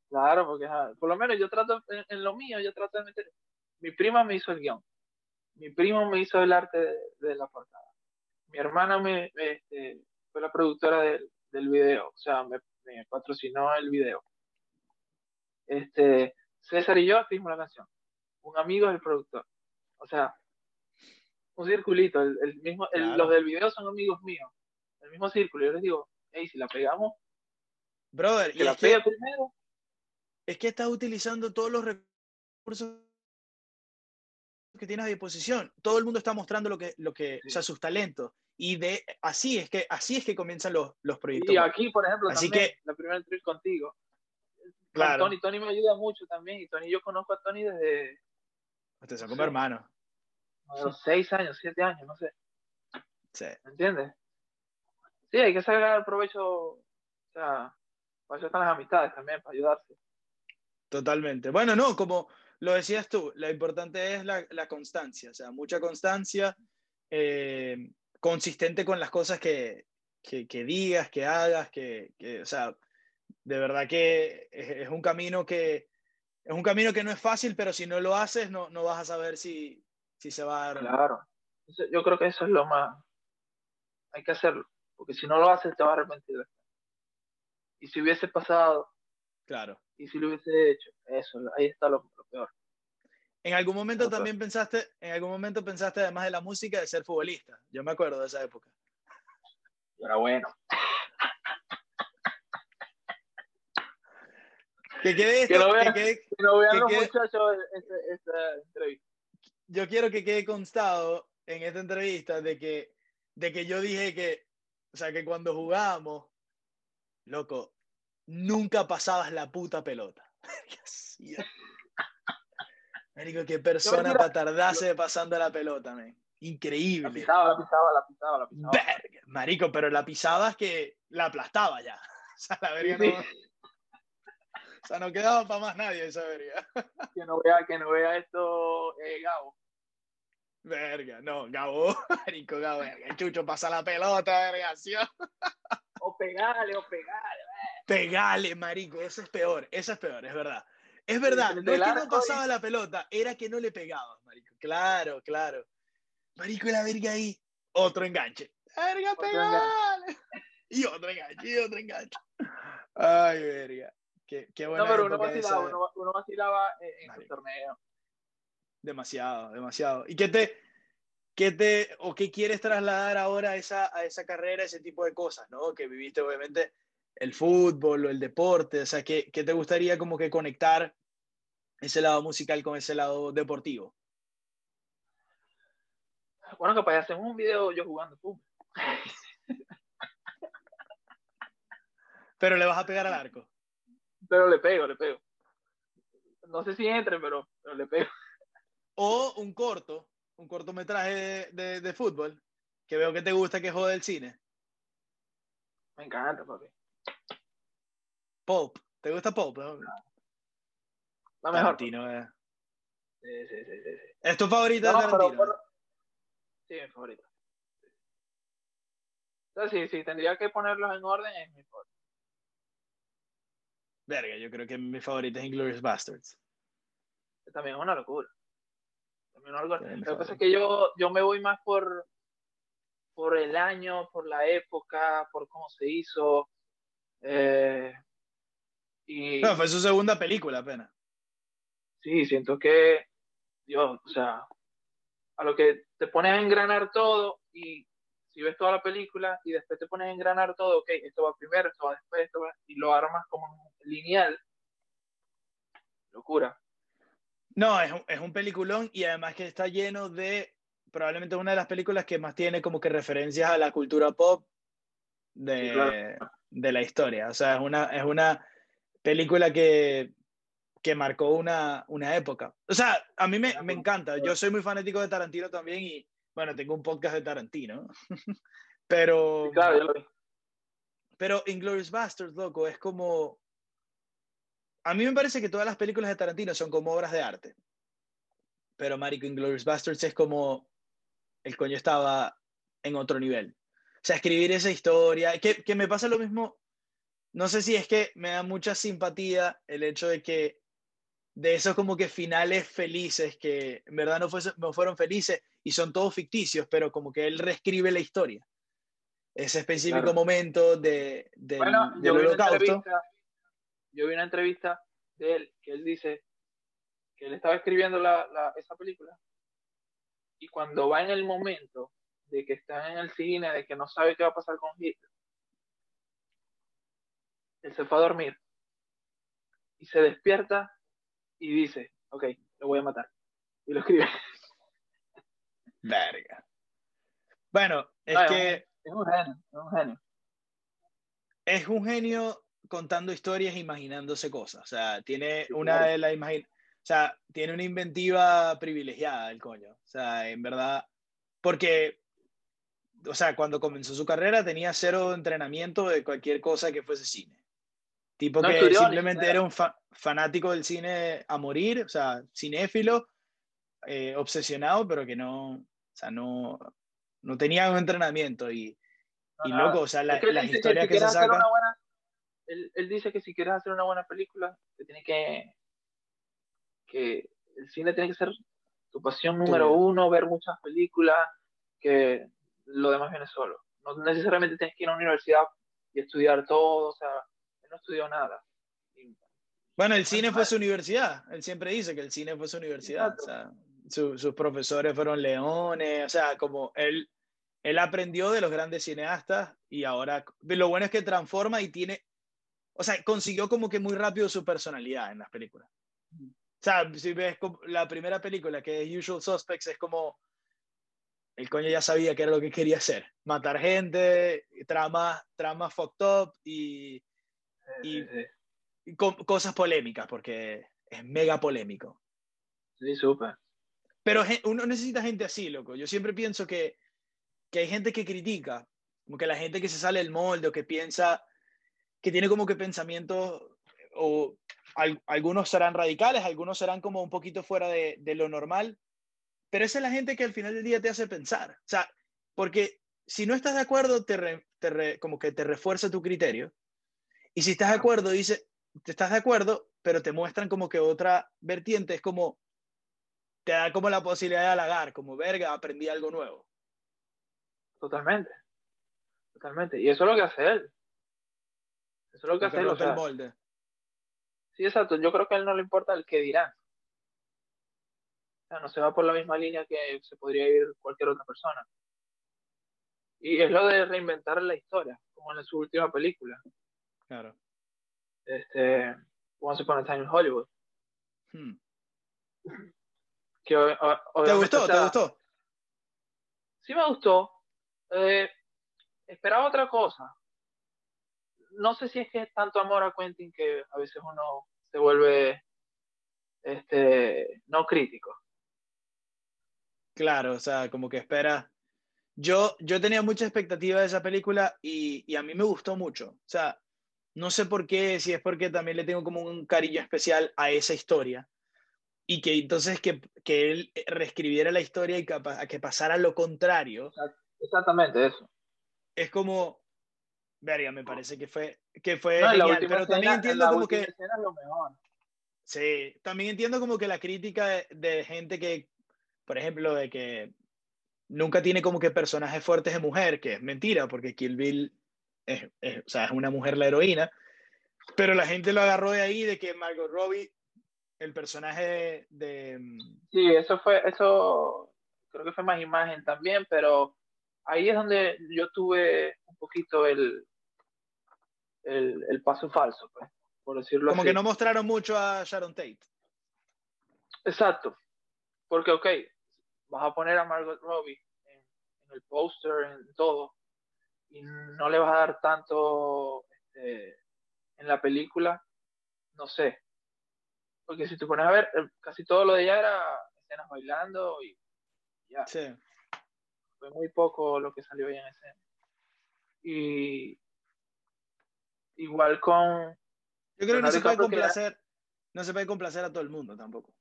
claro, porque por lo menos yo trato, en, en, lo mío, yo trato de meter, mi prima me hizo el guion, mi primo me hizo el arte de, la portada. Mi hermana me, este, fue la productora del, del video, o sea, me, patrocinó el video. Este, César y yo escribimos la canción. un amigo es el productor. O sea, un circulito, el, mismo, los del video son amigos míos, el mismo círculo. Yo les digo, hey, si la pegamos, brother, que la pega primero. Es que estás utilizando todos los recursos que tienes a disposición. Todo el mundo está mostrando lo que, lo que, o sea, sus talentos. Y de así es que así es que comienzan los, los proyectos. Y aquí, por ejemplo, así que, la primera entrevista contigo. Claro. Tony, Tony me ayuda mucho también. Y Tony, yo conozco a Tony desde. Te sacó mi hermano. los seis años, siete años, no sé. Sí. ¿Me entiendes? Sí, hay que sacar provecho. O sea, para eso están las amistades también, para ayudarse. Totalmente. Bueno, no, como lo decías tú, lo importante es la, la constancia, o sea, mucha constancia, eh, consistente con las cosas que, que, que digas, que hagas, que, que, o sea, de verdad que es, un camino que es un camino que no es fácil, pero si no lo haces, no, no vas a saber si, si se va a dar. Claro. Yo creo que eso es lo más. Hay que hacerlo, porque si no lo haces, te vas a arrepentir. Y si hubiese pasado. Claro. Y si lo hubiese hecho, eso, ahí está lo, peor. En algún momento también pensaste, en algún momento pensaste, además de la música, de ser futbolista. Yo me acuerdo de esa época. Era bueno. Que quede esto, que no vean, que no vean los muchachos esta, entrevista. Yo quiero que quede constado en esta entrevista de que, de que yo dije que, o sea, que cuando jugábamos, loco, nunca pasabas la puta pelota. Marico, qué persona para tardarse pasando la pelota, man. Increíble. La pisaba, la pisaba, la pisaba, la pisaba. marico, pero la pisabas que la aplastaba ya. O sea, la verga no... O sea, no quedaba para más nadie esa verga. Que no vea, que no vea esto eh, Gabo. Verga, no, Gabo, marico, Gabo, verga. Chucho pasa la pelota, verga, ¿sí? O pegale, o pegale. Pegale, marico, eso es peor, eso es peor, es verdad. Es verdad, no es que no pasaba la pelota, era que no le pegabas, marico. Claro, claro. Marico, la verga ahí, otro enganche. Verga, pegale. Y otro enganche, y otro enganche. Ay, verga. Qué, qué no, pero uno vacilaba, uno, uno, vacilaba en, el torneo. Demasiado, demasiado. ¿Y qué te, qué te, o qué quieres trasladar ahora a esa, a esa carrera, ese tipo de cosas, ¿no? Que viviste, obviamente, el fútbol o el deporte, o sea, ¿qué, qué te gustaría como que conectar ese lado musical con ese lado deportivo? Bueno, capaz hacemos un video yo jugando fútbol. Pero le vas a pegar al arco pero le pego, le pego. No sé si entre, pero, pero le pego. O un corto, un cortometraje de, de, fútbol, que veo que te gusta que jode el cine. Me encanta, papi. Pop, ¿te gusta Pop? La mejor. Tarantino, eh. Sí, sí, sí, sí, ¿Es tu favorita de Tarantino? Sí, mi favorita. Entonces, sí, sí, tendría que ponerlos en orden, es mi favorito. Verga, yo creo que mi favorita es Inglourious Bastards. También es una locura. También Lo que pasa es que yo, yo me voy más por, por el año, por la época, por cómo se hizo. Eh, y, no, fue su segunda película apenas. Sí, siento que, Dios, o sea, a lo que te pones a engranar todo y si ves toda la película y después te pones a engranar todo, ok, esto va primero, esto va después, esto va, y lo armas como lineal, locura. No, es un, es un peliculón y además que está lleno de probablemente una de las películas que más tiene como que referencias a la cultura pop de, de la historia. O sea, es una, es una película que, que marcó una, una época. O sea, a mí me, me encanta. Yo soy muy fanático de Tarantino también y, bueno, tengo un podcast de Tarantino, pero... claro, yo lo vi. Pero Inglourious Basterds, loco, es como... A mí me parece que todas las películas de Tarantino son como obras de arte. Pero Marico Inglourious Basterds es como... El coño estaba en otro nivel. Sea, escribir esa historia, que, que me pasa lo mismo, no sé si es que me da mucha simpatía el hecho de que de esos como que finales felices que en verdad no, no fueron felices y son todos ficticios, pero como que él reescribe la historia. Ese específico momento de, de bueno, del holocausto. yo vi una entrevista de él que él dice que él estaba escribiendo la, esa película y cuando va en el momento de que está en el cine, de que no sabe qué va a pasar con Hitler, él se fue a dormir y se despierta y dice, ok, lo voy a matar. Y lo escribe. Verga. Bueno, es que... Es un genio, es un genio. Es un genio contando historias, imaginándose cosas. O sea, tiene una de las o sea, tiene una inventiva privilegiada el coño. O sea, en verdad, porque, o sea, cuando comenzó su carrera tenía cero entrenamiento de cualquier cosa que fuese cine. Tipo que simplemente era un fanático del cine a morir, o sea, cinéfilo, eh, obsesionado, pero que no, o sea, no, no tenía un entrenamiento y, y loco, o sea, la, las historias que, se sacan... Él, él, dice que si quieres hacer una buena película, que tiene que, que el cine tiene que ser tu pasión número uno, ver muchas películas, que lo demás viene solo. No necesariamente tienes que ir a una universidad y estudiar todo, o sea, no estudió nada. Bueno, el cine fue su universidad. Él siempre dice que el cine fue su universidad. O sea, sus profesores fueron leones. O sea, como él, él aprendió de los grandes cineastas y ahora lo bueno es que transforma y tiene, o sea, consiguió como que muy rápido su personalidad en las películas. O sea, si ves la primera película que es Usual Suspects, es como el coño ya sabía que era lo que quería hacer. Matar gente, tramas, tramas fucked up y y, cosas polémicas, porque es mega polémico. Sí, súper. Pero uno necesita gente así, loco. Yo siempre pienso que, que hay gente que critica, como que la gente que se sale del molde o que piensa, que tiene como que pensamientos, o algunos serán radicales, algunos serán como un poquito fuera de, de, lo normal, pero esa es la gente que al final del día te hace pensar. O sea, porque si no estás de acuerdo, te, te como que te refuerza tu criterio. Y si estás de acuerdo, dice, te estás de acuerdo, pero te muestran como que otra vertiente, es como, te da como la posibilidad de halagar, como, verga, aprendí algo nuevo. Totalmente. Totalmente. Y eso es lo que hace él. Eso es lo que hace él. O el molde. Sí, exacto. Yo creo que a él no le importa el que dirá. O no se va por la misma línea que se podría ir cualquier otra persona. Y es lo de reinventar la historia, como en su última película. Claro. Este, Once Upon a Time in Hollywood. Hmm. ¿Te gustó? ¿Te gustó? Sí me gustó. Eh, esperaba otra cosa. No sé si es que es tanto amor a Quentin que a veces uno se vuelve este, no crítico. Claro, o sea, como que espera. Yo, yo tenía mucha expectativa de esa película y, y a mí me gustó mucho. O sea, no sé por qué, si es porque también le tengo como un cariño especial a esa historia. Y que entonces que, que él reescribiera la historia y que, a que pasara lo contrario. Exactamente eso. Es como, verga, me parece que fue, que fue genial, pero también entiendo como que... Lo mejor. Sí, también entiendo como que la crítica de, de, gente que, por ejemplo, de que nunca tiene como que personajes fuertes de mujer, que es mentira, porque Kill Bill es, o sea, es una mujer la heroína, pero la gente lo agarró de ahí, de que Margot Robbie, el personaje de... Mm, sí, eso fue, eso creo que fue más imagen también, pero ahí es donde yo tuve un poquito el, el, el paso falso, pues, por decirlo Como así. que no mostraron mucho a Sharon Tate. Exacto, porque, ok, vas a poner a Margot Robbie en, en el póster, en todo, y no le vas a dar tanto este, en la película, no sé. Porque si te pones a ver, casi todo lo de ella era escenas bailando y ya. Sí. Fue muy poco lo que salió ahí en escena. Y igual con... Yo creo que no se puede complacer, no se puede complacer a todo el mundo tampoco.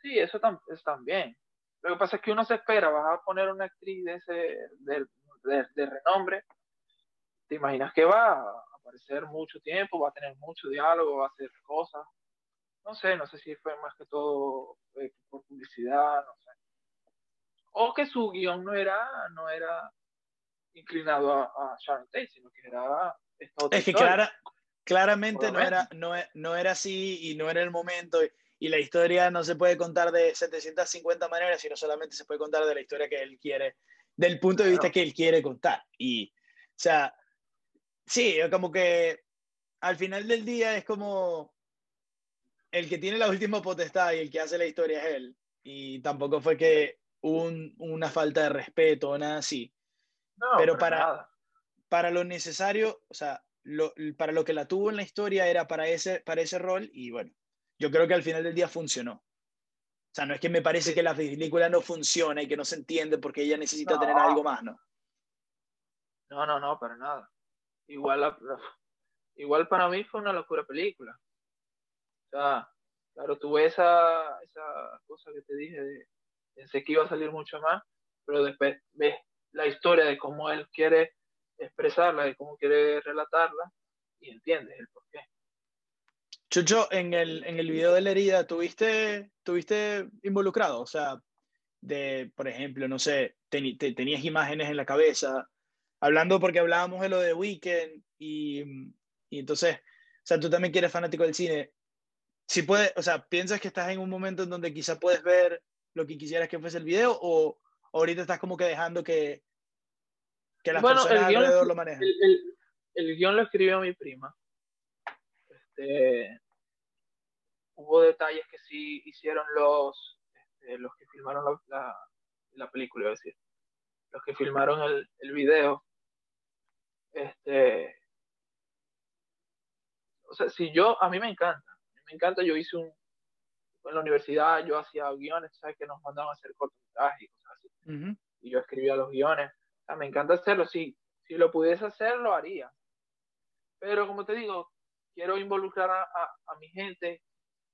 Sí, eso, también. Lo que pasa es que uno se espera, vas a poner una actriz de ese, de renombre, te imaginas que va a aparecer mucho tiempo, va a tener mucho diálogo, va a hacer cosas. No sé, no sé si fue más que todo eh, por publicidad, no sé. O que su guion no era, no era inclinado a, Sharon Tate, sino que era Es que claramente no era, no, no, era así y no era el momento. y la historia no se puede contar de 750 maneras, sino solamente se puede contar de la historia que él quiere, del punto de vista que él quiere contar. Y, o sea, sí, como que al final del día es como el que tiene la última potestad y el que hace la historia es él. Y tampoco fue que un, una falta de respeto o nada así. pero para, para lo necesario, o sea, para lo que la tuvo en la historia era para ese, para ese rol y bueno, yo creo que al final del día funcionó. O sea, no es que me parece que la película no funciona y que no se entiende porque ella necesita tener algo más, ¿no? No, no, no, para nada. Igual, igual para mí fue una locura película. O sea, claro, tuve esa, esa cosa que te dije, de, pensé que iba a salir mucho más, pero después ves la historia de cómo él quiere expresarla, de cómo quiere relatarla, y entiendes el porqué. Chucho, en el, en el video de la herida, ¿tuviste, ¿tuviste involucrado? O sea, de, por ejemplo, no sé, tenías imágenes en la cabeza, hablando porque hablábamos de lo de Weekend, y, y entonces, o sea, tú también quieres fanático del cine. Si puedes, o sea, ¿piensas que estás en un momento en donde quizá puedes ver lo que quisieras que fuese el video o ahorita estás como que dejando que, que las bueno, personas el alrededor lo manejen? El, el, guion lo escribió mi prima. Este, hubo detalles que sí hicieron los, este, los que filmaron la, la, película, iba a decir. Los que filmaron el, el video. Este, o sea, si yo, a mí me encanta, me encanta, yo hice un, en la universidad yo hacía guiones, ¿sabes? Que nos mandaban a hacer cortometrajes y cosas así. Y yo escribía los guiones. me encanta hacerlo. Si, si lo pudiese hacer, lo haría. Pero como te digo, quiero involucrar a, a, mi gente.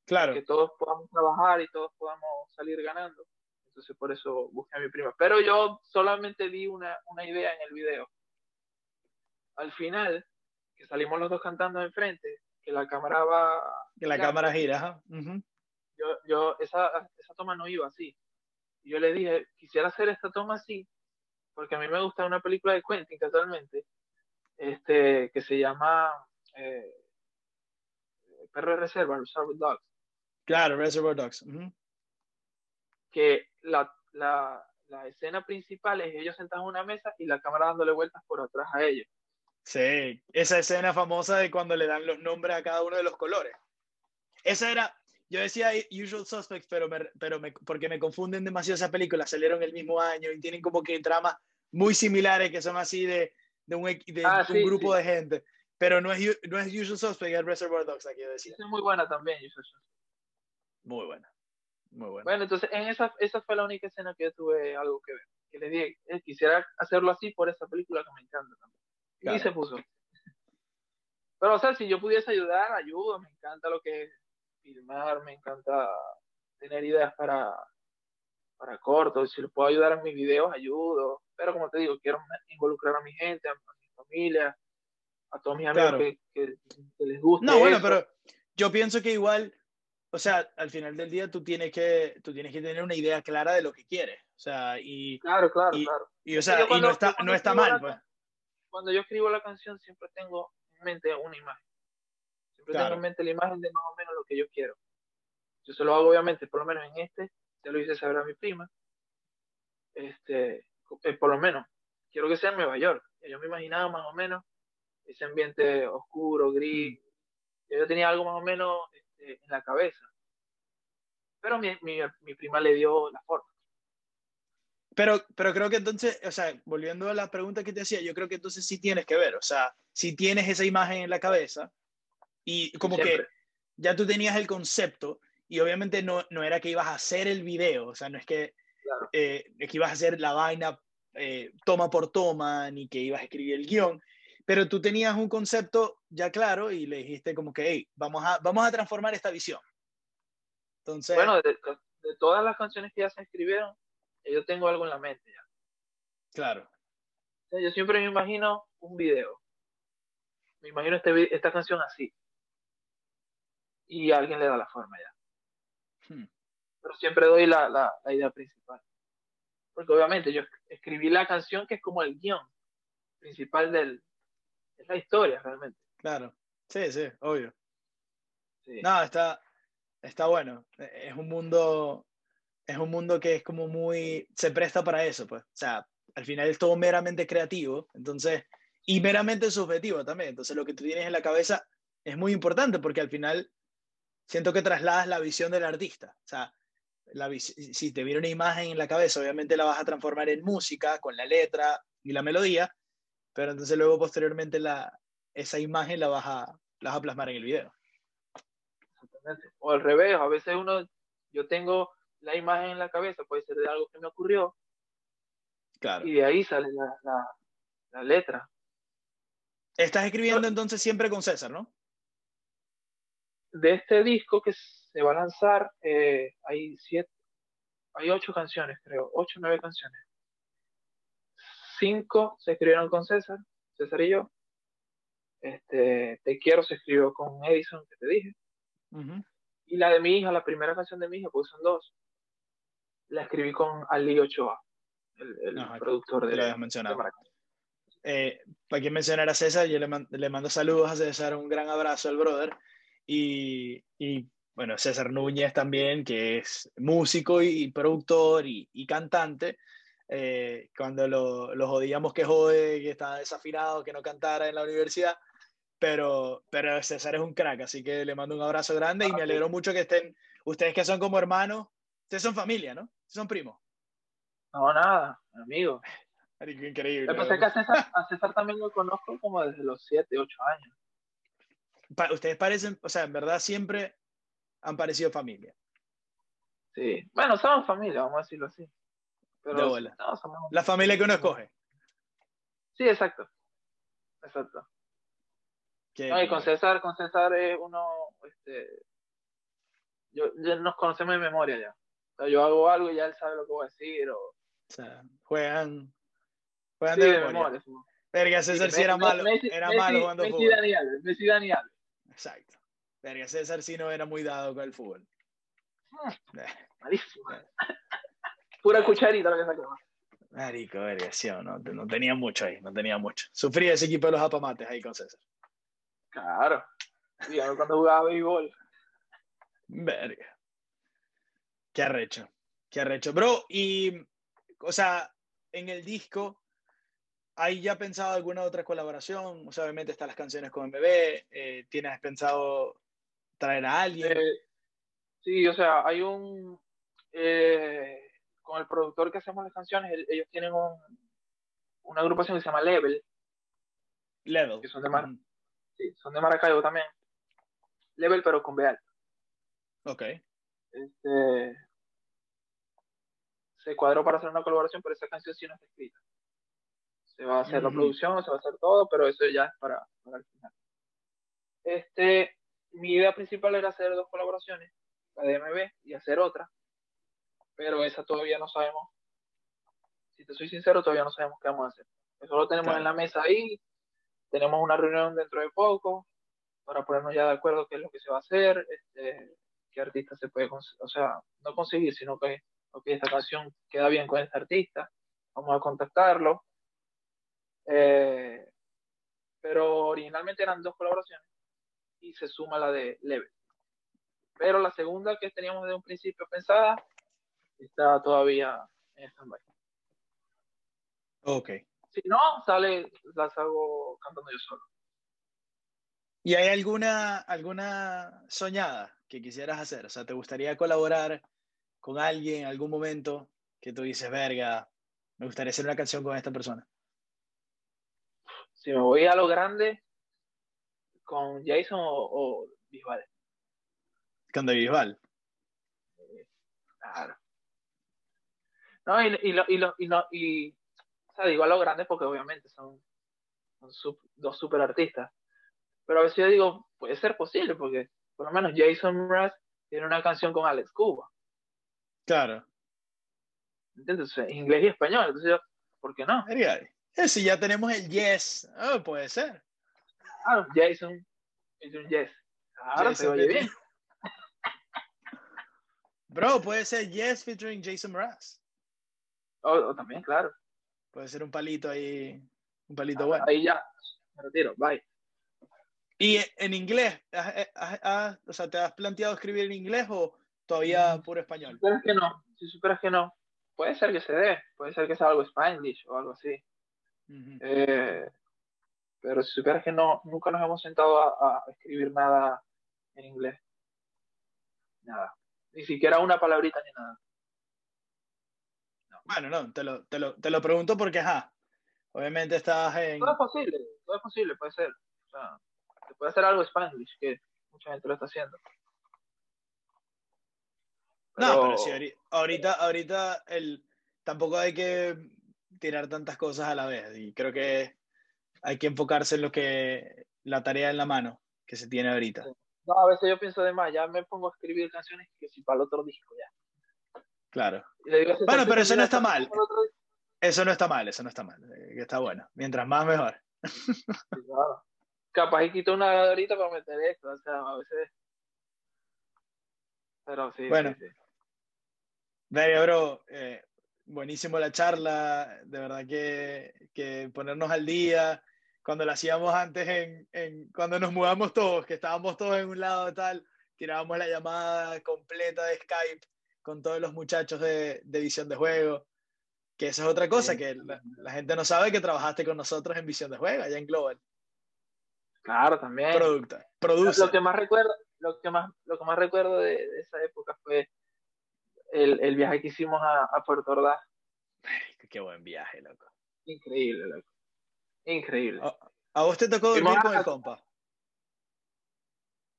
Claro. Que todos podamos trabajar y todos podamos salir ganando. Entonces por eso busqué a mi prima. Pero yo solamente di una, una idea en el video. Al final, que salimos los dos cantando enfrente, que la cámara va... Que la cámara gira, yo, yo esa, esa toma no iba así. Y yo le dije, quisiera hacer esta toma así, porque a mí me gusta una película de Quentin casualmente, este, que se llama eh, Perro de Reserva, Reservoir Dogs. Claro, Reservoir Dogs. Que la, la, la, escena principal es ellos sentados en una mesa y la cámara dándole vueltas por atrás a ellos. Sí, esa escena famosa de cuando le dan los nombres a cada uno de los colores. Esa era, yo decía Usual Suspects, pero, me, pero me, porque me confunden demasiado esas películas, salieron el mismo año y tienen como que tramas muy similares que son así de, de un, de, ah, un grupo de gente. Pero no es, no es Usual Suspects, es Reservoir Dogs, aquí decía. Es muy buena también, Usual Suspects. Muy buena. Muy buena. Bueno, entonces en esa, esa fue la única escena que yo tuve algo que ver. Que le dije, eh, quisiera hacerlo así por esa película que me encanta también. Y se puso. Pero, o sea, si yo pudiese ayudar, ayudo, me encanta lo que filmar, me encanta tener ideas para, para cortos, si les puedo ayudar en mis videos, ayudo, pero como te digo, quiero involucrar a mi gente, a, mi familia, a todos mis amigos que, les guste. No, bueno, pero yo pienso que igual, o sea, al final del día tú tienes que, tú tienes que tener una idea clara de lo que quieres, o sea, y... Claro, claro, claro. Y, o sea, y no está, no está mal, pues. Cuando yo escribo la canción siempre tengo en mente una imagen. Siempre tengo en mente la imagen de más o menos lo que yo quiero. Yo se lo hago, obviamente, por lo menos en este, ya lo hice saber a mi prima. Este, eh, por lo menos, quiero que sea en Nueva York. Yo me imaginaba más o menos ese ambiente oscuro, gris. Mm. Yo tenía algo más o menos este, en la cabeza. Pero mi, mi, mi prima le dio la forma. Pero, pero creo que entonces, o sea, volviendo a la pregunta que te hacía, yo creo que entonces sí tienes que ver, o sea, si tienes esa imagen en la cabeza, y como que ya tú tenías el concepto y obviamente no, no era que ibas a hacer el video, o sea, no es que, eh, es que ibas a hacer la vaina eh, toma por toma, ni que ibas a escribir el guion, pero tú tenías un concepto ya claro y le dijiste como que, hey, vamos a, vamos a transformar esta visión. Entonces... Bueno, de, de todas las canciones que ya se escribieron, yo tengo algo en la mente ya. Claro. yo siempre me imagino un video. Me imagino este, esta canción así y alguien le da la forma ya. Hmm. Pero siempre doy la, la, idea principal. Porque obviamente yo escribí la canción que es como el guion principal del... Es la historia realmente. Claro. Sí, sí, obvio. No, está, Está bueno. Es un mundo, es un mundo que es como muy, se presta para eso, pues. O sea, al final es todo meramente creativo, entonces, y meramente subjetivo también. Entonces, lo que tú tienes en la cabeza es muy importante porque al final siento que trasladas la visión del artista. O sea, la, si te viene una imagen en la cabeza, obviamente la vas a transformar en música con la letra y la melodía, pero entonces luego posteriormente la, esa imagen la vas, a, la vas a plasmar en el video. Exactamente. O al revés, a veces uno, yo tengo la imagen en la cabeza, puede ser de algo que me ocurrió, claro. y de ahí sale la, la, la letra. Estás escribiendo entonces siempre con César, ¿no? De este disco que se va a lanzar, eh, hay siete, hay ocho canciones, creo, ocho o nueve canciones. Cinco se escribieron con César, César y yo. Este, Te quiero se escribió con Edison, que te dije. Y la de mi hija, la primera canción de mi hija, pues son dos. La escribí con Ali Ochoa, el, productor de, la mencionado. Eh, para quien mencionara a César, yo le, le, mando saludos a César, un gran abrazo al brother. Y, y bueno, César Núñez también, que es músico y, productor y, y cantante. Eh, cuando lo, lo, jodíamos que jode, que estaba desafinado, que no cantara en la universidad, pero, pero César es un crack, así que le mando un abrazo grande y me alegro mucho que estén, ustedes que son como hermanos, ustedes son familia, ¿no? Son primos. No, nada, amigo. Increíble. Lo que a César, a César también lo conozco como desde los 7, 8 años. ustedes parecen, o sea, en verdad siempre han parecido familia. Sí, bueno, somos familia, vamos a decirlo así. Pero La familia que uno escoge. Sí, exacto. Exacto. y con César, con César es uno, este, yo, nos conocemos de memoria ya. O sea, yo hago algo y ya él sabe lo que voy a decir. O, o sea, juegan, juegan de, memoria. Verga, César sí era malo, era malo cuando Messi Daniel, Messi Daniel. Exacto. Verga, César sí no era muy dado con el fútbol. Ah, malísimo. Pura cucharita lo que sacaba. Marico, verga, sí, no, no tenía mucho ahí, no tenía mucho. Sufría ese equipo de los apamates ahí con César. Claro. Dígame cuando jugaba béisbol. Verga. Qué arrecho. Qué arrecho. Bro, y, o sea, en el disco, ¿hay ya pensado alguna otra colaboración? O sea, obviamente están las canciones con MB. Eh, ¿Tienes pensado traer a alguien? Eh, sí, o sea, hay un. Eh, con el productor que hacemos las canciones, ellos tienen un, una agrupación que se llama Level. Level. Que son de, Mar sí, son de Maracaibo también. Level, pero con B Ok. Este, se cuadró para hacer una colaboración, pero esa canción sí no está escrita. Se va a hacer la producción, se va a hacer todo, pero eso ya es para, para el final. Este, mi idea principal era hacer dos colaboraciones, la de MB y hacer otra, pero esa todavía no sabemos. Si te soy sincero, todavía no sabemos qué vamos a hacer. Eso lo tenemos en la mesa ahí, tenemos una reunión dentro de poco para ponernos ya de acuerdo qué es lo que se va a hacer, este, qué artista se puede, o sea, no conseguir, sino que esta canción queda bien con este artista, vamos a contactarlo. Eh, pero originalmente eran dos colaboraciones y se suma la de Level. Pero la segunda que teníamos desde un principio pensada está todavía en stand-by. Ok. Si no, sale, las hago cantando yo solo. ¿Y hay alguna, alguna soñada que quisieras hacer? O sea, ¿te gustaría colaborar con alguien en algún momento que tú dices, verga, me gustaría hacer una canción con esta persona? Si me voy a lo grande, con Jason o, Bisbal. Con David Bisbal. Claro. No, y, y, lo, y, lo, y, lo, y o sea, digo a lo grande porque obviamente son, dos super artistas. Pero a veces yo digo, puede ser posible porque por lo menos Jason Mraz tiene una canción con Alex Cuba. Claro. ¿Entiendes? Inglés y español. Entonces yo, ¿por qué no? Si ya tenemos el yes, oh, puede ser. Ah, Jason un yes. Ahora se oye bien. Bro, puede ser yes featuring Jason Mraz. O, también, claro. Puede ser un palito ahí, un palito ah, bueno. Ahí ya, me retiro, bye. ¿Y en inglés? o sea, ¿te has planteado escribir en inglés o todavía mm, puro español? Si superas que no, si superas que no. Puede ser que se dé, puede ser que sea algo spanglish o algo así. Eh, pero si supieras que no, nunca nos hemos sentado a, escribir nada en inglés. Nada. Ni siquiera una palabrita ni nada. Bueno, no, te lo, te, lo, te lo pregunto porque, ajá, obviamente estás en... Todo es posible, todo es posible, puede ser. O sea, se puede hacer algo spanglish, que mucha gente lo está haciendo. No, pero sí, ahorita, ahorita el, tampoco hay que tirar tantas cosas a la vez y creo que hay que enfocarse en lo que la tarea en la mano que se tiene ahorita. No, a veces yo pienso de más, ya me pongo a escribir canciones que si para el otro disco ya. Claro. bueno, pero eso no está mal. Eso no está mal, eso no está mal. Está bueno. Mientras más, mejor. Capaz y quito una ahorita para meter esto, o sea, a veces. Pero sí. Bueno. Sí, bro, eh, buenísimo la charla, de verdad que, que, ponernos al día, cuando la hacíamos antes, en, en, cuando nos mudamos todos, que estábamos todos en un lado tal, tirábamos la llamada completa de Skype con todos los muchachos de, de visión de juego, que esa es otra cosa, que la, gente no sabe que trabajaste con nosotros en visión de juego, allá en Global. Claro, también. Producta, produce. Lo que más recuerdo, lo que más, lo que más recuerdo de, de esa época fue el, el viaje que hicimos a, a Puerto Ordaz. Qué buen viaje, loco. Increíble, loco. Increíble. ¿A, vos te tocó dormir con el compa?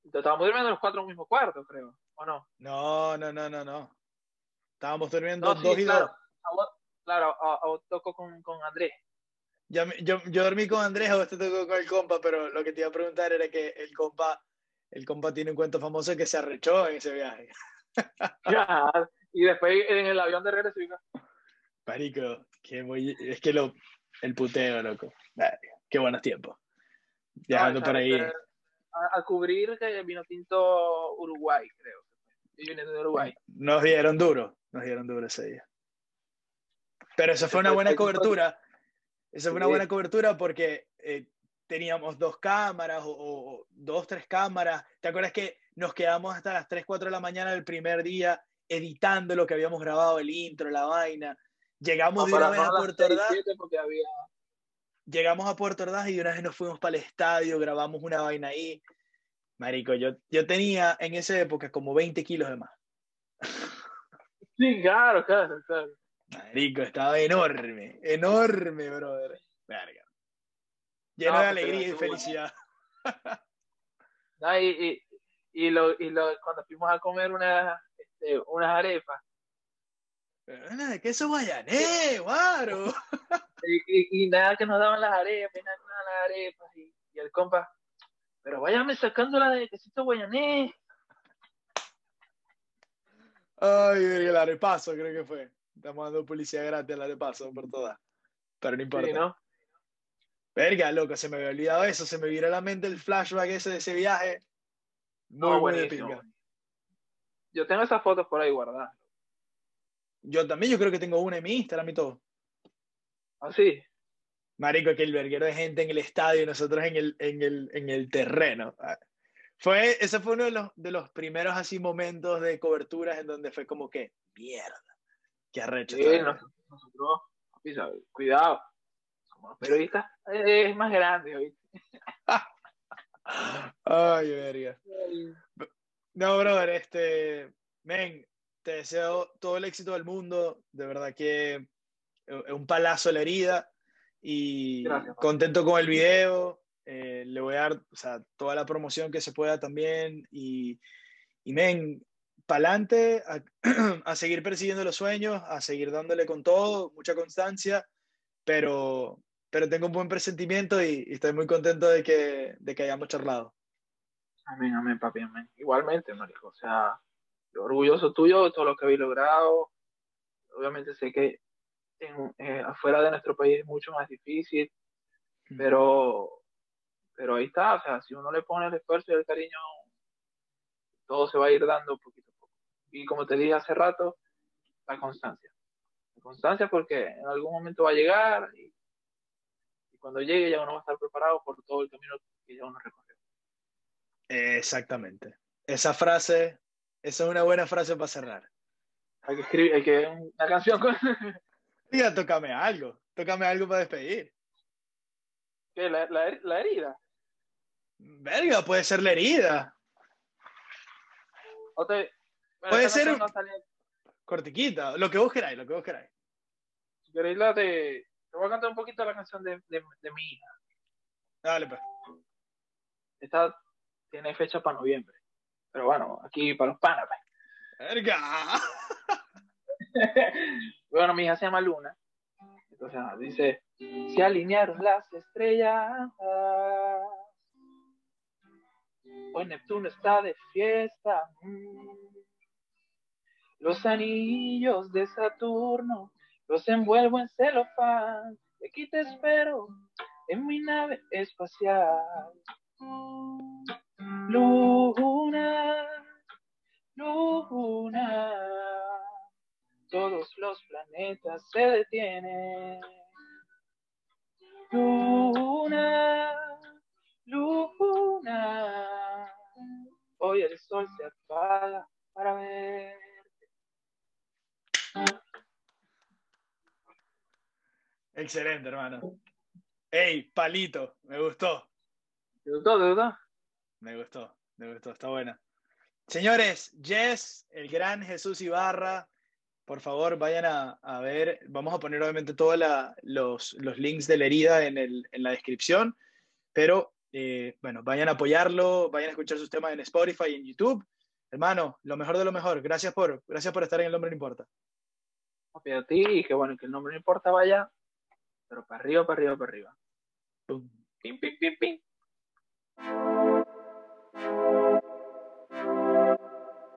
Estábamos durmiendo los cuatro en el mismo cuarto, creo, ¿o no? No, no, no, no, no. Estábamos durmiendo dos y dos. claro, a vos tocó con, con Andrés. Yo, yo, yo, dormí con Andrés, a vos te tocó con el compa, pero lo que te iba a preguntar era que el compa, el compa tiene un cuento famoso que se arrechó en ese viaje. Ya, y después en el avión de regreso. Parico, que muy, es que lo, el puteo, loco. qué buenos tiempos. Viajando por ahí. A, cubrir que vino tinto Uruguay, creo. De Uruguay. Nos dieron duro, nos dieron duro ese día. Pero eso fue una buena cobertura. Eso fue una buena cobertura porque eh, teníamos dos cámaras o, o, dos, tres cámaras. ¿Te acuerdas que nos quedamos hasta las 3, 4 de la mañana del primer día editando lo que habíamos grabado, el intro, la vaina. Llegamos de una vez a Puerto Ordaz. Llegamos a Puerto Ordaz y una vez nos fuimos para el estadio, grabamos una vaina ahí. Marico, yo, yo tenía en esa época como 20 kilos de más. Sí, claro, claro, claro. Marico, estaba enorme, enorme, brother. Verga. Lleno de alegría y felicidad. y, y, lo, y lo, cuando fuimos a comer una, este, unas arepas. ¿De queso guayané, guaro? Y, y, nada que nos daban las arepas, nada, nada las arepas. Y, y, el compa, pero váyame sacando la de quesito guayané. Ay, el arepazo creo que fue. Estamos dando publicidad gratis al arepazo por todas. Pero no importa. Sí, ¿no? Verga, loco, se me había olvidado eso. Se me vino a la mente el flashback ese de ese viaje. Muy no, Yo tengo esas fotos por ahí guardadas. Yo también, yo creo que tengo una en mi Instagram y todo. ¿Ah, sí? Marico, que el verguero de gente en el estadio y nosotros en el, en el, en el terreno. Ah, fue, ese fue uno de los, de los primeros así momentos de coberturas en donde fue como que, mierda, qué arrecho. Sí, nosotros, cuidado, como periodistas es más grande, ¿oíste? Ay, verga. No, brother, este, men, te deseo todo el éxito del mundo. De verdad que un palazo la herida y contento con el video. Eh, le voy a dar o sea, toda la promoción que se pueda también y, y men, pa'lante a, a seguir persiguiendo los sueños, a seguir dándole con todo, mucha constancia, pero pero tengo un buen presentimiento y, estoy muy contento de que, de que hayamos charlado. Amén, amén, papi, amén. Igualmente, marico, o sea, orgulloso tuyo de todo lo que habéis logrado. Obviamente sé que eh, afuera de nuestro país es mucho más difícil, mm. pero, pero ahí está, o sea, si uno le pone el esfuerzo y el cariño, todo se va a ir dando poquito a poco. Y como te dije hace rato, la constancia. La constancia porque en algún momento va a llegar y cuando llegue ya uno va a estar preparado por todo el camino que ya uno recorrió. Exactamente. Esa frase, esa es una buena frase para cerrar. Hay que escribir, hay que una canción con. Tócame algo, tócame algo para despedir. ¿Qué? ¿La, la, herida? Verga, puede ser la herida. puede ser cortiquita, lo que vos queráis, lo que vos queráis. Si queréis la de... Te voy a cantar un poquito la canción de, de, de mi hija. Dale, pues. Esta tiene fecha para noviembre. Pero bueno, aquí para los panas, pues. ¡Verga! bueno, mi hija se llama Luna. Entonces dice, se alinearon las estrellas. Hoy Neptuno está de fiesta. Los anillos de Saturno los envuelvo en celofán. Y aquí te espero en mi nave espacial. Luna, luna, todos los planetas se detienen. Luna, luna, hoy el sol se apaga para verte. Excelente, hermano. Ey, palito, me gustó. ¿Te gustó? ¿Te gustó? Me gustó, me gustó, está buena. Señores, Jess, el gran Jesús Ibarra, por favor vayan a, ver, vamos a poner obviamente todos los, links de la herida en, la descripción, pero eh, bueno, vayan a apoyarlo, vayan a escuchar sus temas en Spotify y en YouTube. Hermano, lo mejor de lo mejor, gracias por, gracias por estar en El Nombre No Importa. A ti y que bueno, que el nombre no importa vaya, pero para arriba, para arriba, para arriba. Pim, pim, pim, pim.